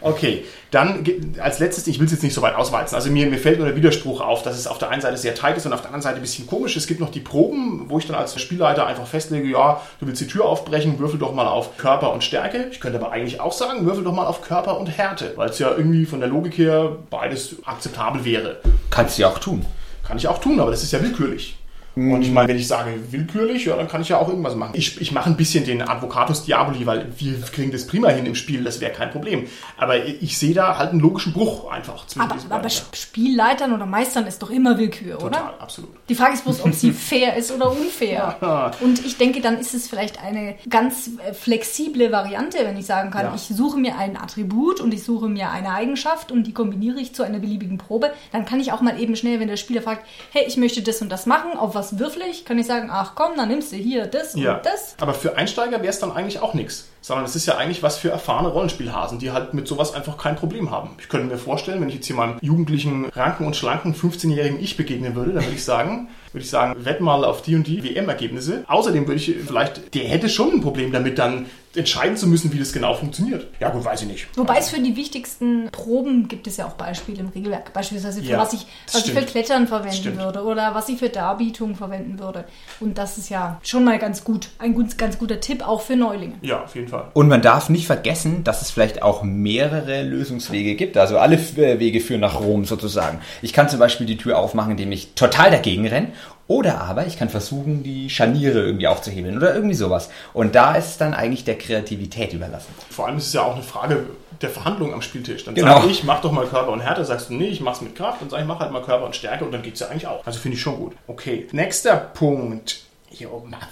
Okay, dann als letztes, ich will es jetzt nicht so weit auswalzen. Also mir, mir fällt nur der Widerspruch auf, dass es auf der einen Seite sehr tight ist und auf der anderen Seite ein bisschen komisch. Es gibt noch die Proben, wo ich dann als Spielleiter einfach festlege, ja, du willst die Tür aufbrechen, würfel doch mal auf Körper und Stärke. Ich könnte aber eigentlich auch sagen, würfel doch mal auf Körper und Härte, weil es ja irgendwie von der Logik her beides akzeptabel wäre. Kannst du ja auch tun. Kann ich auch tun, aber das ist ja willkürlich. Und ich meine, wenn ich sage willkürlich, ja, dann kann ich ja auch irgendwas machen. Ich, ich mache ein bisschen den Advocatus Diaboli, weil wir kriegen das prima hin im Spiel, das wäre kein Problem. Aber ich sehe da halt einen logischen Bruch einfach zwischen Aber, aber Spielleitern oder Meistern ist doch immer Willkür, oder? Total, absolut. Die Frage ist bloß, ob sie fair ist oder unfair. Und ich denke, dann ist es vielleicht eine ganz äh, flexible Variante, wenn ich sagen kann, Ja. ich suche mir ein Attribut und ich suche mir eine Eigenschaft und die kombiniere ich zu einer beliebigen Probe. Dann kann ich auch mal eben schnell, wenn der Spieler fragt, hey, ich möchte das und das machen, auf was würfel ich, kann ich sagen, ach komm, dann nimmst du hier das Ja. und das. Aber für Einsteiger wäre es dann eigentlich auch nichts. Sondern es ist ja eigentlich was für erfahrene Rollenspielhasen, die halt mit sowas einfach kein Problem haben. Ich könnte mir vorstellen, wenn ich jetzt hier meinem jugendlichen, ranken und schlanken 15-jährigen Ich begegnen würde, dann würde ich sagen, würde ich sagen, wett mal auf die und die WM-Ergebnisse. Außerdem würde ich vielleicht, der hätte schon ein Problem damit, dann entscheiden zu müssen, wie das genau funktioniert. Ja gut, weiß ich nicht. Wobei es für die wichtigsten Proben gibt es ja auch Beispiele im Regelwerk. Beispielsweise für Ja, was, ich, was ich für. Klettern verwenden würde oder was ich für Darbietung verwenden würde. Und das ist ja schon mal ganz gut. Ein ganz guter Tipp auch für Neulinge. Ja, auf jeden Fall. Und man darf nicht vergessen, dass es vielleicht auch mehrere Lösungswege gibt. Also alle äh, Wege führen nach Rom sozusagen. Ich kann zum Beispiel die Tür aufmachen, indem ich total dagegen renne. Oder aber ich kann versuchen, die Scharniere irgendwie aufzuhebeln oder irgendwie sowas. Und da ist es dann eigentlich der Kreativität überlassen. Vor allem ist es ja auch eine Frage der Verhandlung am Spieltisch. Dann Genau. sage ich, mach doch mal Körper und Härte, sagst du, nee, ich mach's mit Kraft und sag ich, mach halt mal Körper und Stärke und dann geht's ja eigentlich auch. Also finde ich schon gut. Okay, nächster Punkt. Hier,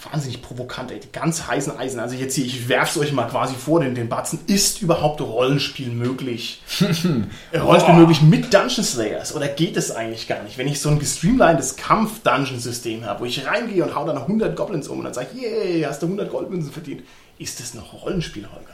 wahnsinnig provokant, ey. Die ganz heißen Eisen. Also jetzt hier, ich werf's euch mal quasi vor, den, den Batzen. Ist überhaupt Rollenspiel möglich? Äh, Rollenspiel möglich mit Dungeon Slayers? Oder geht es eigentlich gar nicht? Wenn ich so ein gestreamlinedes Kampf-Dungeon-System habe, wo ich reingehe und hau dann 100 Goblins um und dann sage ich, yay, hast du 100 Goldmünzen verdient. Ist das noch Rollenspiel, Holger?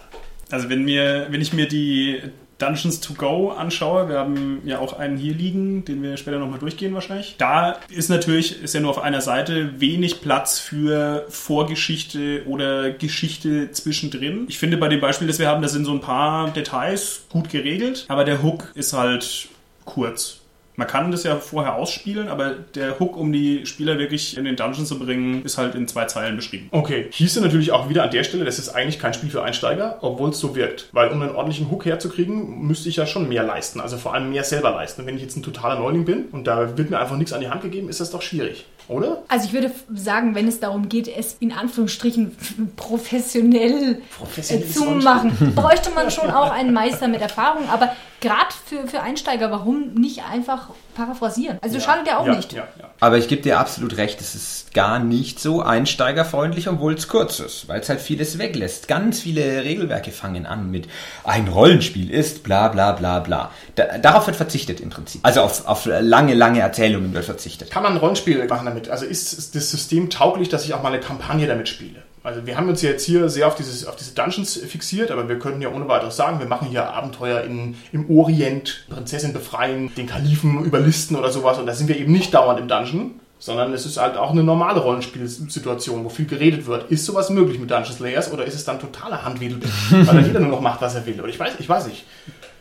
Also wenn mir, wenn ich mir die Dungeons to Go anschaue, wir haben ja auch einen hier liegen, den wir später nochmal durchgehen wahrscheinlich. Da ist natürlich, ist ja nur auf einer Seite wenig Platz für Vorgeschichte oder Geschichte zwischendrin. Ich finde bei dem Beispiel, das wir haben, da sind so ein paar Details gut geregelt, aber der Hook ist halt kurz. Man kann das ja vorher ausspielen, aber der Hook, um die Spieler wirklich in den Dungeon zu bringen, ist halt in zwei Zeilen beschrieben. Okay, hieße natürlich auch wieder an der Stelle, das ist eigentlich kein Spiel für Einsteiger, obwohl es so wirkt. Weil um einen ordentlichen Hook herzukriegen, müsste ich ja schon mehr leisten. Also vor allem mehr selber leisten. Wenn ich jetzt ein totaler Neuling bin und da wird mir einfach nichts an die Hand gegeben, ist das doch schwierig. Oder? Also ich würde sagen, wenn es darum geht, es in Anführungsstrichen professionell, Professionell äh, ist zu machen, bräuchte man schon auch einen Meister mit Erfahrung. Aber gerade für, für Einsteiger, warum nicht einfach paraphrasieren? Also schadet ja auch ja, nicht. Ja, ja. Aber ich gebe dir absolut recht, es ist gar nicht so einsteigerfreundlich, obwohl es kurz ist, weil es halt vieles weglässt. Ganz viele Regelwerke fangen an mit ein Rollenspiel ist bla bla bla bla. Da, darauf wird verzichtet im Prinzip. Also auf, auf lange, lange Erzählungen wird verzichtet. Kann man ein Rollenspiel machen damit? Also ist ist das System tauglich, dass ich auch mal eine Kampagne damit spiele? Also wir haben uns jetzt hier sehr auf, dieses, auf diese Dungeons fixiert, aber wir könnten ja ohne weiteres sagen, wir machen hier Abenteuer in, im Orient, Prinzessin befreien, den Kalifen überlisten oder sowas und da sind wir eben nicht dauernd im Dungeon, sondern es ist halt auch eine normale Rollenspielsituation, wo viel geredet wird. Ist sowas möglich mit Dungeon Slayers oder ist es dann totaler Handwedel, weil dann jeder nur noch macht, was er will? Oder ich weiß, ich weiß nicht.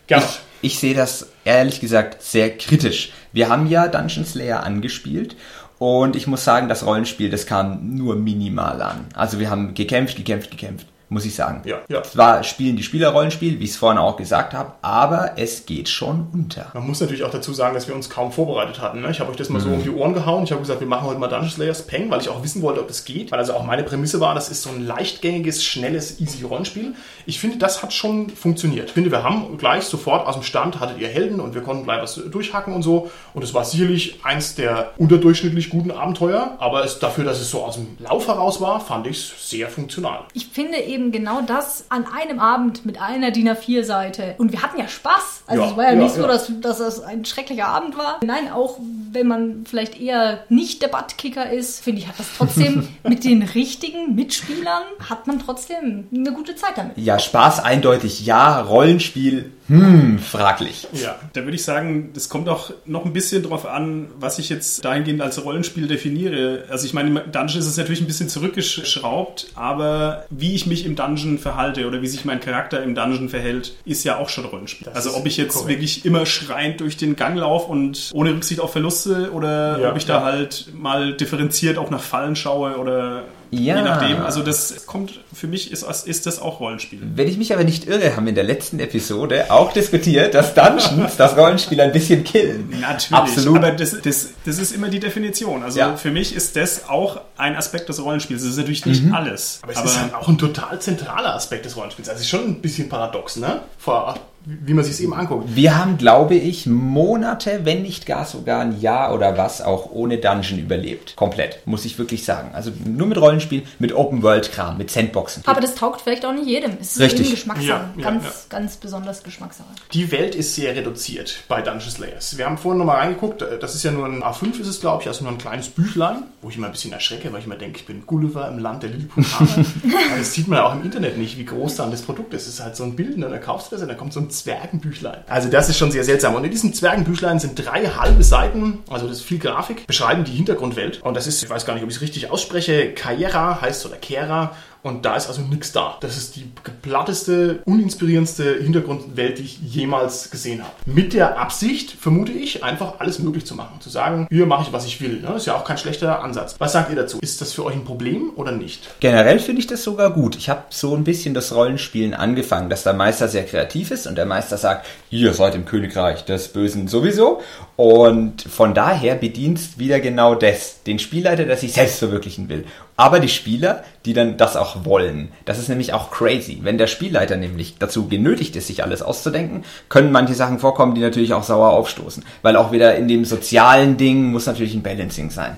Gerne. Ich, ich sehe das ehrlich gesagt sehr kritisch. Wir haben ja Dungeon Slayer angespielt und ich muss sagen, das Rollenspiel, das kam nur minimal an. Also wir haben gekämpft, gekämpft, gekämpft, muss ich sagen. Ja, ja. Zwar spielen die Spieler Rollenspiel, wie ich es vorhin auch gesagt habe, aber es geht schon unter. Man muss natürlich auch dazu sagen, dass wir uns kaum vorbereitet hatten. Ne? Ich habe euch das mal so um die Ohren gehauen. Ich habe gesagt, wir machen heute mal Dungeon Slayers Peng, weil ich auch wissen wollte, ob das geht. Weil also auch meine Prämisse war, das ist so ein leichtgängiges, schnelles, easy Rollenspiel. Ich finde, das hat schon funktioniert. Ich finde, wir haben gleich sofort aus dem Stand, hattet ihr Helden und wir konnten gleich was durchhacken und so. Und es war sicherlich eins der unterdurchschnittlich guten Abenteuer. Aber es, dafür, dass es so aus dem Lauf heraus war, fand ich es sehr funktional. Ich finde eben genau das an einem Abend mit einer DIN A4-Seite. Und wir hatten ja Spaß. Also Ja, es war ja, ja, nicht so, dass, dass das ein schrecklicher Abend war. Nein, auch wenn man vielleicht eher nicht der Buttkicker ist, finde ich, hat das trotzdem mit den richtigen Mitspielern, hat man trotzdem eine gute Zeit damit. Ja, Spaß eindeutig ja, Rollenspiel, hm, fraglich. Ja. Da würde ich sagen, das kommt auch noch ein bisschen drauf an, was ich jetzt dahingehend als Rollenspiel definiere. Also ich meine, im Dungeon ist es natürlich ein bisschen zurückgeschraubt, aber wie ich mich im Dungeon verhalte oder wie sich mein Charakter im Dungeon verhält, ist ja auch schon Rollenspiel. Das also ob ich jetzt korrekt. wirklich immer schreiend durch den Gang laufe und ohne Rücksicht auf Verluste oder Ja, ob ich da ja. halt mal differenziert auch nach Fallen schaue oder Ja. je nachdem. Also das kommt, für mich ist, ist das auch Rollenspiel. Wenn ich mich aber nicht irre, haben wir in der letzten Episode auch diskutiert, dass Dungeons das Rollenspiel ein bisschen killen. Natürlich, Absolut. aber das, das, das ist immer die Definition. Also Ja. für mich ist das auch ein Aspekt des Rollenspiels. Das ist natürlich nicht Mhm. alles. Aber es ist halt auch ein total zentraler Aspekt des Rollenspiels. Also es ist schon ein bisschen paradox, ne? Vor, wie man sich es eben anguckt. Wir haben, glaube ich, Monate, wenn nicht gar sogar ein Jahr oder was, auch ohne Dungeon überlebt. Komplett, muss ich wirklich sagen. Also nur mit Rollenspiel, mit Open-World-Kram, mit Sandboxen. Aber das taugt vielleicht auch nicht jedem. Es ist Richtig. eben Geschmackssache. Ja, ja, ganz, ja. ganz besonders Geschmackssache. Die Welt ist sehr reduziert bei Dungeon Slayers. Wir haben vorhin nochmal reingeguckt, das ist ja nur ein A5 ist es, glaube ich, also nur ein kleines Büchlein, wo ich immer ein bisschen erschrecke, weil ich immer denke, ich bin Gulliver im Land der Lilliputaner. Das sieht man ja auch im Internet nicht, wie groß dann das Produkt ist. Es ist halt so ein Bild, und dann kaufst du das und dann kommt so ein Zwergenbüchlein. Also das ist schon sehr seltsam. Und in diesem Zwergenbüchlein sind drei halbe Seiten, also das ist viel Grafik, beschreiben die Hintergrundwelt. Und das ist, ich weiß gar nicht, ob ich es richtig ausspreche, Kaera heißt oder Kera. Und da ist also nichts da. Das ist die geplatteste, uninspirierendste Hintergrundwelt, die ich jemals gesehen habe. Mit der Absicht, vermute ich, einfach alles möglich zu machen. Zu sagen, hier mache ich, was ich will. Ne? Ist ja auch kein schlechter Ansatz. Was sagt ihr dazu? Ist das für euch ein Problem oder nicht? Generell finde ich das sogar gut. Ich habe so ein bisschen das Rollenspielen angefangen, dass der Meister sehr kreativ ist und der Meister sagt, ihr seid im Königreich des Bösen sowieso. Und von daher bedienst wieder genau das, den Spielleiter, der sich selbst verwirklichen will. Aber die Spieler, die dann das auch wollen. Das ist nämlich auch crazy. Wenn der Spielleiter nämlich dazu genötigt ist, sich alles auszudenken, können manche Sachen vorkommen, die natürlich auch sauer aufstoßen. Weil auch wieder in dem sozialen Ding muss natürlich ein Balancing sein.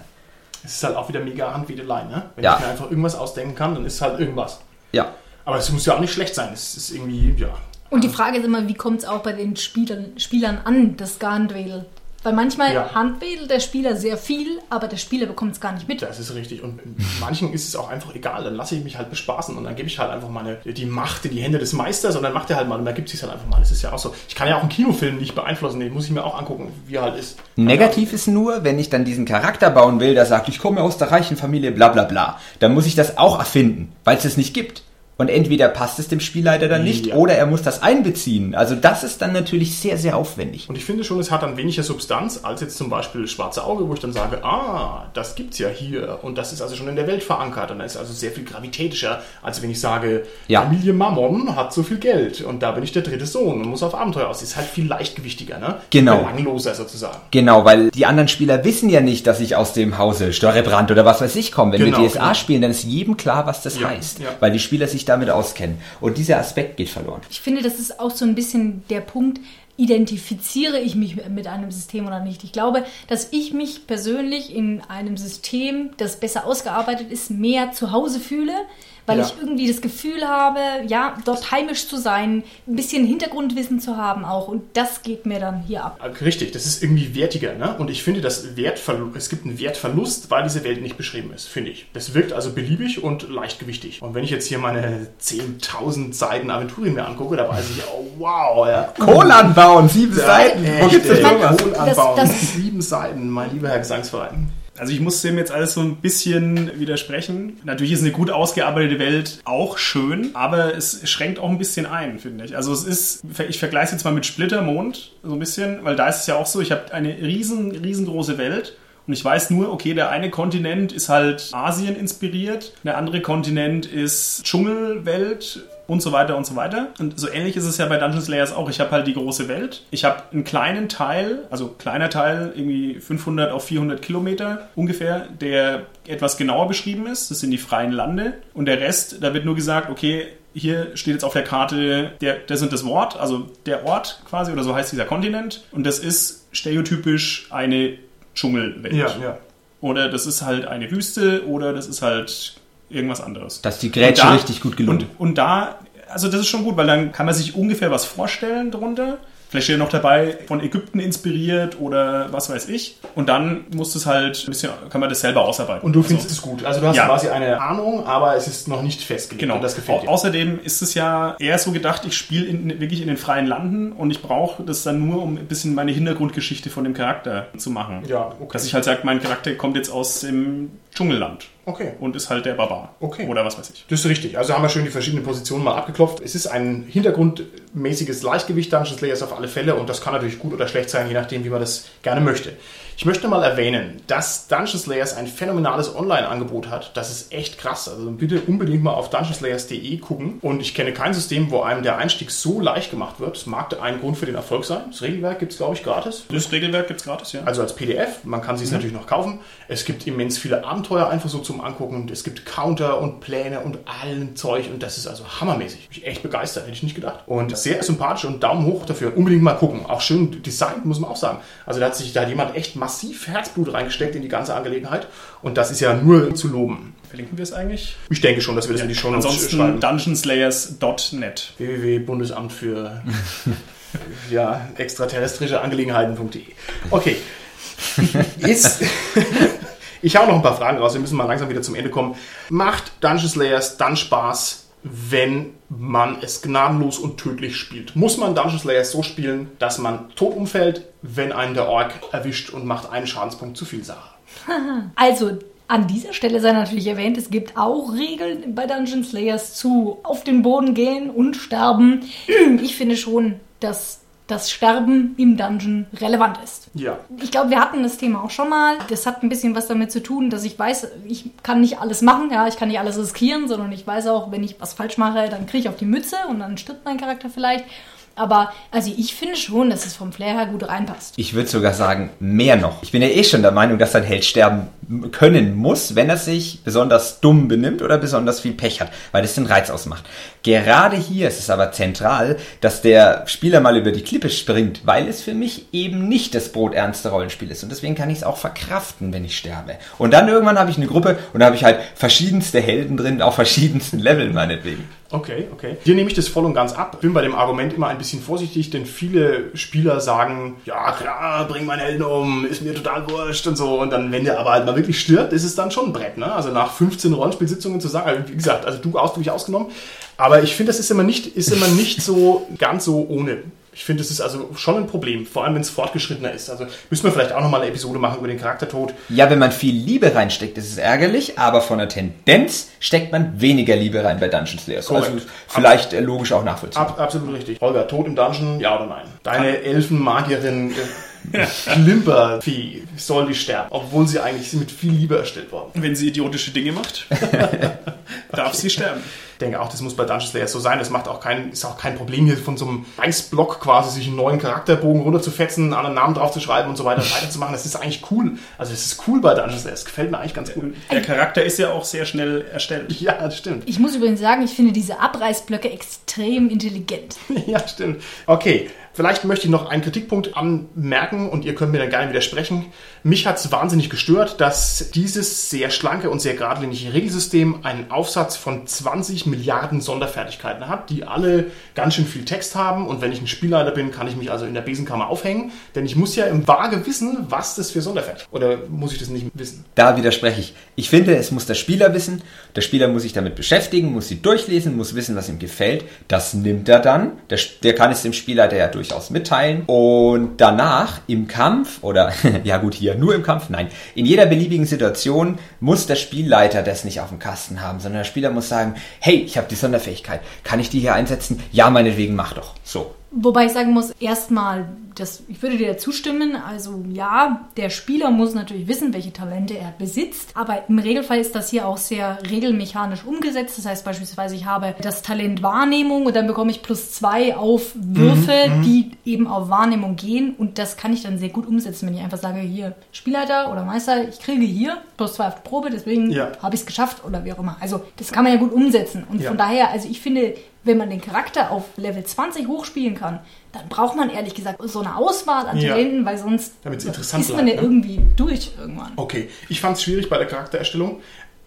Es ist halt auch wieder mega Handwiedelei, ne? Wenn Ja. ich mir einfach irgendwas ausdenken kann, dann ist es halt irgendwas. Ja. Aber es muss ja auch nicht schlecht sein. Es ist irgendwie, ja. Und die Frage ist immer, wie kommt es auch bei den Spielern, Spielern an, das Gehandwedel? Weil manchmal Ja. handwedelt der Spieler sehr viel, aber der Spieler bekommt es gar nicht mit. Das ist richtig. Und manchen ist es auch einfach egal. Dann lasse ich mich halt bespaßen und dann gebe ich halt einfach meine, die Macht in die Hände des Meisters und dann macht er halt mal und dann gibt es sich halt einfach mal. Das ist ja auch so. Ich kann ja auch einen Kinofilm nicht beeinflussen, den muss ich mir auch angucken, wie er halt ist. Negativ ist nur, wenn ich dann diesen Charakter bauen will, der sagt, ich komme aus der reichen Familie, bla bla bla. Dann muss ich das auch erfinden, weil es es nicht gibt. Und entweder passt es dem Spielleiter dann nicht Ja. oder er muss das einbeziehen. Also das ist dann natürlich sehr, sehr aufwendig. Und ich finde schon, es hat dann weniger Substanz als jetzt zum Beispiel Schwarze Auge, wo ich dann sage, ah, das gibt's ja hier und das ist also schon in der Welt verankert und das ist also sehr viel gravitätischer, als wenn ich sage, Ja. Familie Mammon hat so viel Geld und da bin ich der dritte Sohn und muss auf Abenteuer aus. Ist halt viel leichtgewichtiger, ne? Genau. Belangloser sozusagen. Genau, weil die anderen Spieler wissen ja nicht, dass ich aus dem Hause Störrebrand oder was weiß ich komme. Wenn Genau, wir DSA genau. spielen, dann ist jedem klar, was das Ja, heißt. Weil die Spieler sich damit auskennen. Und dieser Aspekt geht verloren. Ich finde, das ist auch so ein bisschen der Punkt, identifiziere ich mich mit einem System oder nicht. Ich glaube, dass ich mich persönlich in einem System, das besser ausgearbeitet ist, mehr zu Hause fühle, weil Ja. ich irgendwie das Gefühl habe, ja, dort heimisch zu sein, ein bisschen Hintergrundwissen zu haben auch. Und das geht mir dann hier ab. Richtig, das ist irgendwie wertiger, ne? Und ich finde, dass Wertverlust, es gibt einen Wertverlust, weil diese Welt nicht beschrieben ist, finde ich. Das wirkt also beliebig und leichtgewichtig. Und wenn ich jetzt hier meine 10.000 Seiten Aventurien mir angucke, da weiß ich, oh wow, ja. Kohl anbauen, sieben Seiten. Wo Echt, gibt's das ey, sowas? Kohl Das- anbauen, das- sieben Seiten, mein lieber Herr Gesangsverein. Also ich muss dem jetzt alles so ein bisschen widersprechen. Natürlich ist eine gut ausgearbeitete Welt auch schön, aber es schränkt auch ein bisschen ein, finde ich. Also es ist, ich vergleiche es jetzt mal mit Splittermond so ein bisschen, weil da ist es ja auch so, ich habe eine riesen, riesengroße Welt und ich weiß nur, okay, der eine Kontinent ist halt Asien inspiriert, der andere Kontinent ist Dschungelwelt und so weiter und so weiter. Und so ähnlich ist es ja bei Dungeon Slayers auch. Ich habe halt die große Welt. Ich habe einen kleinen Teil, also kleiner Teil, irgendwie 500 auf 400 Kilometer ungefähr, der etwas genauer beschrieben ist. Das sind die freien Lande. Und der Rest, da wird nur gesagt, okay, hier steht jetzt auf der Karte der, das und das Wort, also der Ort quasi, oder so heißt dieser Kontinent. Und das ist stereotypisch eine Dschungelwelt. Ja, ja. Oder das ist halt eine Wüste oder das ist halt irgendwas anderes. Da ist die Grätsche da- richtig gut gelungen. Und, und da, also das ist schon gut, weil dann kann man sich ungefähr was vorstellen drunter. Vielleicht steht noch dabei, von Ägypten inspiriert oder was weiß ich. Und dann muss es halt ein bisschen, kann man das selber ausarbeiten. Und du findest Also, es gut. Also du hast Ja. quasi eine Ahnung, aber es ist noch nicht festgelegt. Genau. Und das gefällt Au dir. außerdem ist es ja eher so gedacht, ich spiele wirklich in den freien Landen und ich brauche das dann nur, um ein bisschen meine Hintergrundgeschichte von dem Charakter zu machen. Ja, okay. Dass ich halt sage, mein Charakter kommt jetzt aus dem Dschungelland Okay. und ist halt der Barbar. Okay. Oder was weiß ich. Das ist richtig. Also haben wir schön die verschiedenen Positionen mal abgeklopft. Es ist ein hintergrundmäßiges Leichtgewicht Dungeon Slayers auf alle Fälle und das kann natürlich gut oder schlecht sein, je nachdem, wie man das gerne möchte. Ich möchte mal erwähnen, dass Dungeon Slayers ein phänomenales Online-Angebot hat. Das ist echt krass. Also bitte unbedingt mal auf dungeonslayers.de gucken. Und ich kenne kein System, wo einem der Einstieg so leicht gemacht wird. Das mag ein Grund für den Erfolg sein. Das Regelwerk gibt es, glaube ich, gratis. Das Regelwerk gibt's gratis, ja. Also als PDF, man kann es natürlich noch kaufen. Es gibt immens viele Abenteuer einfach so zum Angucken. Es gibt Counter und Pläne und allen Zeug und das ist also hammermäßig. Bin ich echt begeistert, hätte ich nicht gedacht. Und sehr sympathisch und Daumen hoch dafür. Unbedingt mal gucken. Auch schön designt, muss man auch sagen. Also da hat sich da hat jemand echt massiv Herzblut reingesteckt in die ganze Angelegenheit und das ist ja nur zu loben. Verlinken wir es eigentlich? Ich denke schon, dass wir das in die Show Notes Ansonsten schreiben. dungeonslayers.net. www.bundesamt für ja, extraterrestrische Angelegenheiten.de. Okay. Ist. ich hau noch ein paar Fragen raus. Wir müssen mal langsam wieder zum Ende kommen. Macht Dungeon Slayers dann Spaß, wenn man es gnadenlos und tödlich spielt? Muss man Dungeon Slayers so spielen, dass man tot umfällt, wenn einen der Ork erwischt und macht einen Schadenspunkt zu viel Sache? Also, An dieser Stelle sei natürlich erwähnt, es gibt auch Regeln bei Dungeon Slayers zu auf den Boden gehen und sterben. Ich finde schon, dass das Sterben im Dungeon relevant ist. Ja. Ich glaube, wir hatten das Thema auch schon mal. Das hat ein bisschen was damit zu tun, dass ich weiß, ich kann nicht alles machen, ja, ich kann nicht alles riskieren, sondern ich weiß auch, wenn ich was falsch mache, dann kriege ich auf die Mütze und dann stirbt mein Charakter vielleicht. Aber also ich finde schon, dass es vom Flair her gut reinpasst. Ich würde sogar sagen, mehr noch. Ich bin ja eh schon der Meinung, dass ein Held sterben können muss, wenn er sich besonders dumm benimmt oder besonders viel Pech hat, weil das den Reiz ausmacht. Gerade hier ist es aber zentral, dass der Spieler mal über die Klippe springt, weil es für mich eben nicht das broternste Rollenspiel ist. Und deswegen kann ich es auch verkraften, wenn ich sterbe. Und dann irgendwann habe ich eine Gruppe und da habe ich halt verschiedenste Helden drin, auf verschiedensten Leveln meinetwegen. Okay, okay. Hier nehme ich das voll und ganz ab. Bin bei dem Argument immer ein bisschen vorsichtig, denn viele Spieler sagen, ja klar, bring meinen Helden um, ist mir total wurscht und so. Und dann, wenn der aber halt mal wirklich stirbt, ist es dann schon ein Brett. Ne? Also nach 15 Rollenspielsitzungen zu sagen, also wie gesagt, also du aus, du mich ausgenommen. Aber ich finde, das ist immer nicht, ist immer nicht so ganz so ohne. Ich finde, das ist also schon ein Problem, vor allem wenn es fortgeschrittener ist. Also müssen wir vielleicht auch nochmal eine Episode machen über den Charaktertod. Ja, wenn man viel Liebe reinsteckt, ist es ärgerlich, aber von der Tendenz steckt man weniger Liebe rein bei Dungeon Slayers. Korrekt. Also vielleicht äh, logisch auch nachvollziehbar. Ab, absolut richtig. Holger, Tod im Dungeon, ja oder nein? Deine Elfenmagierin Klimpervieh soll die sterben, obwohl sie eigentlich mit viel Liebe erstellt worden. Wenn sie idiotische Dinge macht, darf sie sterben. Ich denke auch, das muss bei Dungeon Slayer so sein. Das macht auch kein, ist auch kein Problem hier von so einem Reichsblock quasi sich einen neuen Charakterbogen runterzufetzen, einen anderen Namen draufzuschreiben und so weiter und weiterzumachen. Das ist eigentlich cool. Also das ist cool bei Dungeon Slayer. Das gefällt mir eigentlich ganz gut. Der Charakter ist ja auch sehr schnell erstellt. Ja, das stimmt. Ich muss übrigens sagen, ich finde diese Abreißblöcke extrem intelligent. Ja, stimmt. Okay, vielleicht möchte ich noch einen Kritikpunkt anmerken und ihr könnt mir dann gerne widersprechen. Mich hat es wahnsinnig gestört, dass dieses sehr schlanke und sehr geradlinige Regelsystem einen Aufsatz von 20 Milliarden Sonderfertigkeiten hat, die alle ganz schön viel Text haben. Und wenn ich ein Spielleiter bin, kann ich mich also in der Besenkammer aufhängen, denn ich muss ja im Vage wissen, was das für Sonderfertigkeiten Oder muss ich das nicht wissen? Da widerspreche ich. Ich finde, es muss der Spieler wissen. Der Spieler muss sich damit beschäftigen, muss sie durchlesen, muss wissen, was ihm gefällt. Das nimmt er dann. Der, der kann es dem Spielleiter ja durchaus mitteilen. Und danach im Kampf, oder ja gut, hier nur im Kampf, nein, in jeder beliebigen Situation muss der Spielleiter das nicht auf dem Kasten haben, sondern der Spieler muss sagen, hey, ich habe die Sonderfähigkeit, kann ich die hier einsetzen? Ja, meinetwegen, mach doch. So. Wobei ich sagen muss, erstmal, das, ich würde dir zustimmen. Also ja, der Spieler muss natürlich wissen, welche Talente er besitzt. Aber im Regelfall ist das hier auch sehr regelmechanisch umgesetzt. Das heißt beispielsweise, ich habe das Talent Wahrnehmung und dann bekomme ich plus zwei auf Würfe, Mhm, die eben auf Wahrnehmung gehen. Und das kann ich dann sehr gut umsetzen, wenn ich einfach sage, hier, Spielleiter oder Meister, ich kriege hier plus zwei auf die Probe, deswegen Ja. habe ich es geschafft oder wie auch immer. Also das kann man ja gut umsetzen. Und Ja. von daher, also ich finde, wenn man den Charakter auf Level 20 hochspielen kann, dann braucht man ehrlich gesagt so eine Auswahl an Ja. Talenten, weil sonst ist man ja ne? irgendwie durch irgendwann. Okay, ich fand es schwierig bei der Charaktererstellung.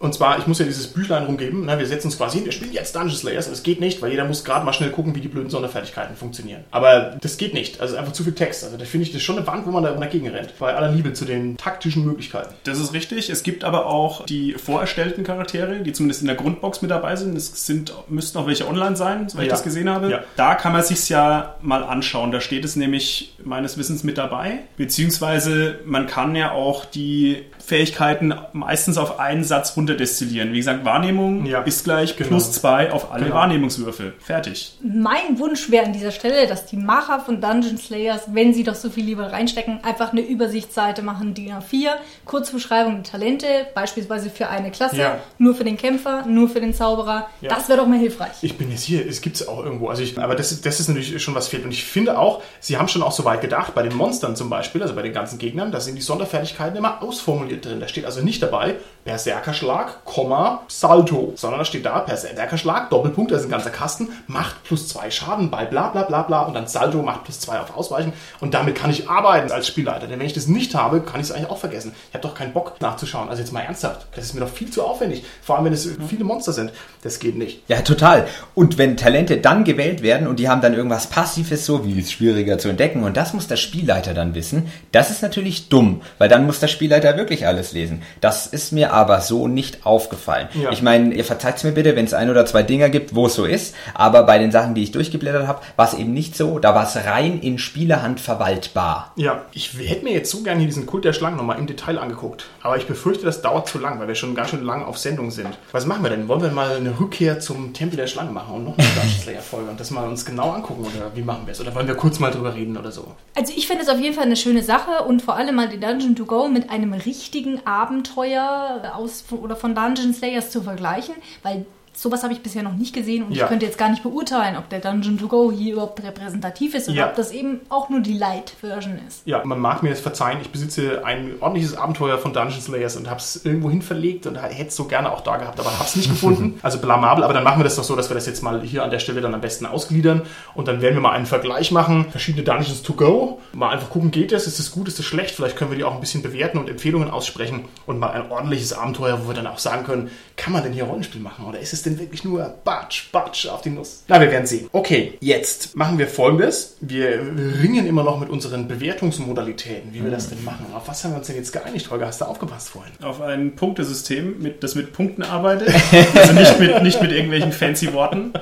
Und zwar, ich muss ja dieses Büchlein rumgeben. Na, wir setzen uns quasi hin, wir spielen jetzt Dungeon Slayers. Es geht nicht, weil jeder muss gerade mal schnell gucken, wie die blöden Sonderfertigkeiten funktionieren. Aber das geht nicht. Also einfach zu viel Text. Also da finde ich das schon eine Wand, wo man da dagegen rennt. Bei aller Liebe zu den taktischen Möglichkeiten. Das ist richtig. Es gibt aber auch die vorerstellten Charaktere, die zumindest in der Grundbox mit dabei sind. Es sind, müssten auch welche online sein, soweit ich Ja. das gesehen habe. Ja. Da kann man sich's ja mal anschauen. Da steht es nämlich meines Wissens mit dabei. Beziehungsweise man kann ja auch die Fähigkeiten meistens auf einen Satz runterdestillieren. Wie gesagt, Wahrnehmung Ja. ist gleich Genau. plus zwei auf alle Genau. Wahrnehmungswürfel. Fertig. Mein Wunsch wäre an dieser Stelle, dass die Macher von Dungeon Slayers, wenn sie doch so viel Liebe reinstecken, einfach eine Übersichtsseite machen, DIN A4, Kurzbeschreibung der Talente, beispielsweise für eine Klasse, Ja. nur für den Kämpfer, nur für den Zauberer. Ja. Das wäre doch mal hilfreich. Ich bin jetzt hier, es gibt es auch irgendwo. Also ich, aber das, ist- das ist natürlich schon was fehlt. Und ich finde auch, sie haben schon auch so weit gedacht, bei den Monstern zum Beispiel, also bei den ganzen Gegnern, da sind die Sonderfertigkeiten immer ausformuliert drin. Da steht also nicht dabei Berserkerschlag, Komma, Salto, sondern da steht da Berserkerschlag, Doppelpunkt, da ist ein ganzer Kasten, macht plus zwei Schaden bei bla bla bla bla und dann Salto macht plus zwei auf Ausweichen. Und damit kann ich arbeiten als Spielleiter. Denn wenn ich das nicht habe, kann ich es eigentlich auch vergessen. Ich habe doch keinen Bock nachzuschauen. Also jetzt mal ernsthaft. Das ist mir doch viel zu aufwendig. Vor allem, wenn es viele Monster sind. Das geht nicht. Ja, total. Und wenn Talente dann gewählt werden und die haben dann irgendwas Passives so, wie es schwieriger zu entdecken und das muss der Spielleiter dann wissen, das ist natürlich dumm, weil dann muss der Spielleiter wirklich alles lesen. Das ist mir aber so nicht aufgefallen. Ja. Ich meine, ihr verzeiht mir bitte, wenn es ein oder zwei Dinger gibt, wo es so ist, aber bei den Sachen, die ich durchgeblättert habe, war es eben nicht so. Da war es rein in Spielerhand verwaltbar. Ja, ich hätte mir jetzt so gerne hier diesen Kult der Schlangen nochmal im Detail angeguckt. Aber ich befürchte, das dauert zu lang, weil wir schon ganz schön lang auf Sendung sind. Was machen wir denn? Wollen wir mal eine Rückkehr zum Tempel der Schlangen machen und noch eine Dungeon Slayer-Folge und das mal uns genau angucken? Oder wie machen wir es? Oder wollen wir kurz mal drüber reden oder so? Also ich finde es auf jeden Fall eine schöne Sache und vor allem mal die Dungeon to Go mit einem richtigen Abenteuer aus oder von Dungeon Slayers zu vergleichen, weil sowas habe ich bisher noch nicht gesehen und Ja. ich könnte jetzt gar nicht beurteilen, ob der Dungeon to Go hier überhaupt repräsentativ ist oder Ja. ob das eben auch nur die Light-Version ist. Ja, man mag mir das verzeihen, ich besitze ein ordentliches Abenteuer von Dungeon Slayers und habe es irgendwo hin verlegt und hätte es so gerne auch da gehabt, aber habe es nicht gefunden. Also blamabel, aber dann machen wir das doch so, dass wir das jetzt mal hier an der Stelle dann am besten ausgliedern und dann werden wir mal einen Vergleich machen, verschiedene Dungeons to go, mal einfach gucken, geht das, ist es gut, ist es schlecht, vielleicht können wir die auch ein bisschen bewerten und Empfehlungen aussprechen und mal ein ordentliches Abenteuer, wo wir dann auch sagen können, kann man denn hier Rollenspiel machen oder ist es denn wirklich nur Batsch, Batsch auf die Nuss? Na, wir werden sehen. Okay, jetzt machen wir folgendes. Wir ringen immer noch mit unseren Bewertungsmodalitäten, wie wir das denn machen. Auf was haben wir uns denn jetzt geeinigt, Holger? Hast du aufgepasst vorhin? Auf ein Punktesystem, mit, das mit Punkten arbeitet. Also nicht mit, nicht mit irgendwelchen fancy Worten.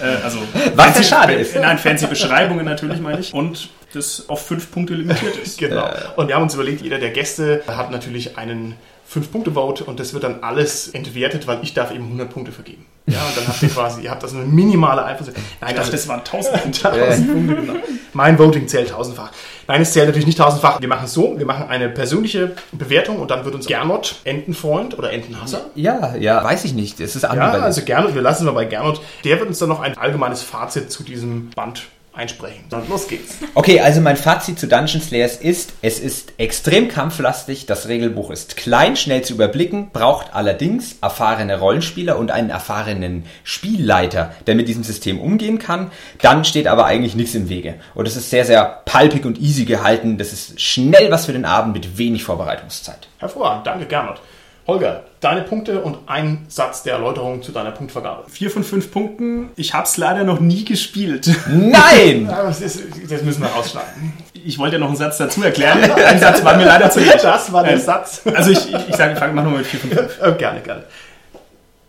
Äh, also Was ja schade ist. Nein, fancy Beschreibungen natürlich, meine ich. Und das auf fünf Punkte limitiert ist. Genau. Und wir haben uns überlegt, jeder der Gäste hat natürlich einen 5-Punkte-Vote und das wird dann alles entwertet, weil ich darf eben 100 Punkte vergeben. Ja, und dann habt ihr quasi, ihr habt das eine minimale Einfluss. Nein, Ich dachte, also das waren tausend Punkte. 1000 Punkte, genau. Mein Voting zählt tausendfach. Nein, es zählt natürlich nicht tausendfach. Wir machen es so, wir machen eine persönliche Bewertung und dann wird uns Gernot, Entenfreund oder Entenhasser, Ja, ja, weiß ich nicht. Es ist ja, ambivalent. also Gernot, wir lassen es mal bei Gernot, der wird uns dann noch ein allgemeines Fazit zu diesem Band einsprechen. Dann los geht's. Okay, also mein Fazit zu Dungeon Slayers ist, es ist extrem kampflastig, das Regelbuch ist klein, schnell zu überblicken, braucht allerdings erfahrene Rollenspieler und einen erfahrenen Spielleiter, der mit diesem System umgehen kann. Dann steht aber eigentlich nichts im Wege. Und es ist sehr, sehr palpig und easy gehalten. Das ist schnell was für den Abend mit wenig Vorbereitungszeit. Hervorragend, danke Gernot. Holger, deine Punkte und ein Satz der Erläuterung zu deiner Punktvergabe. Vier von fünf Punkten. Ich habe es leider noch nie gespielt. Nein! Ja, Das, ist, das müssen wir rausschneiden. Ich wollte ja noch einen Satz dazu erklären. Ein Satz war mir leider zu nett. Das war der Satz. Also ich, ich sage, fang mach nochmal mit vier von fünf. Äh, gerne, gerne.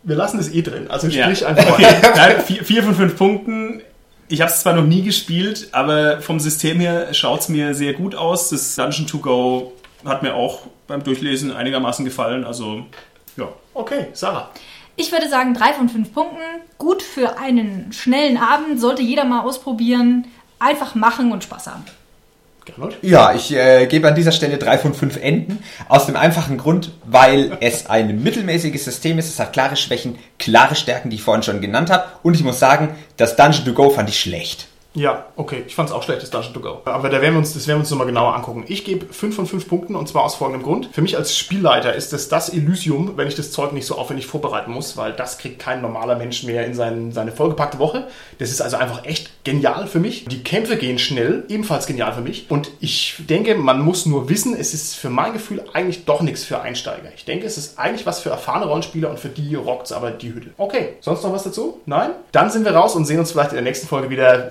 Wir lassen es eh drin. Also Ja. sprich einfach Okay. Nein, vier, vier von fünf Punkten. Ich habe es zwar noch nie gespielt, aber vom System her schaut es mir sehr gut aus. Das Dungeon to Go hat mir auch beim Durchlesen einigermaßen gefallen. Also ja. Okay, Sarah. Ich würde sagen, drei von fünf Punkten. Gut für einen schnellen Abend, sollte jeder mal ausprobieren. Einfach machen und Spaß haben. Gernot? Ja, ich äh, gebe an dieser Stelle drei von fünf Enden. Aus dem einfachen Grund, weil es ein mittelmäßiges System ist. Es hat klare Schwächen, klare Stärken, die ich vorhin schon genannt habe. Und ich muss sagen, das Dungeon to Go fand ich schlecht. Ja, okay. Ich fand es auch schlecht, das Dungeon to Go. Aber da werden wir uns, das werden wir uns nochmal genauer angucken. Ich gebe 5 von 5 Punkten und zwar aus folgendem Grund. Für mich als Spielleiter ist es das Elysium, wenn ich das Zeug nicht so aufwendig vorbereiten muss, weil das kriegt kein normaler Mensch mehr in sein, seine vollgepackte Woche. Das ist also einfach echt genial für mich. Die Kämpfe gehen schnell, ebenfalls genial für mich. Und ich denke, man muss nur wissen, es ist für mein Gefühl eigentlich doch nichts für Einsteiger. Ich denke, es ist eigentlich was für erfahrene Rollenspieler und für die rockt's aber die Hütte. Okay, sonst noch was dazu? Nein? Dann sind wir raus und sehen uns vielleicht in der nächsten Folge wieder.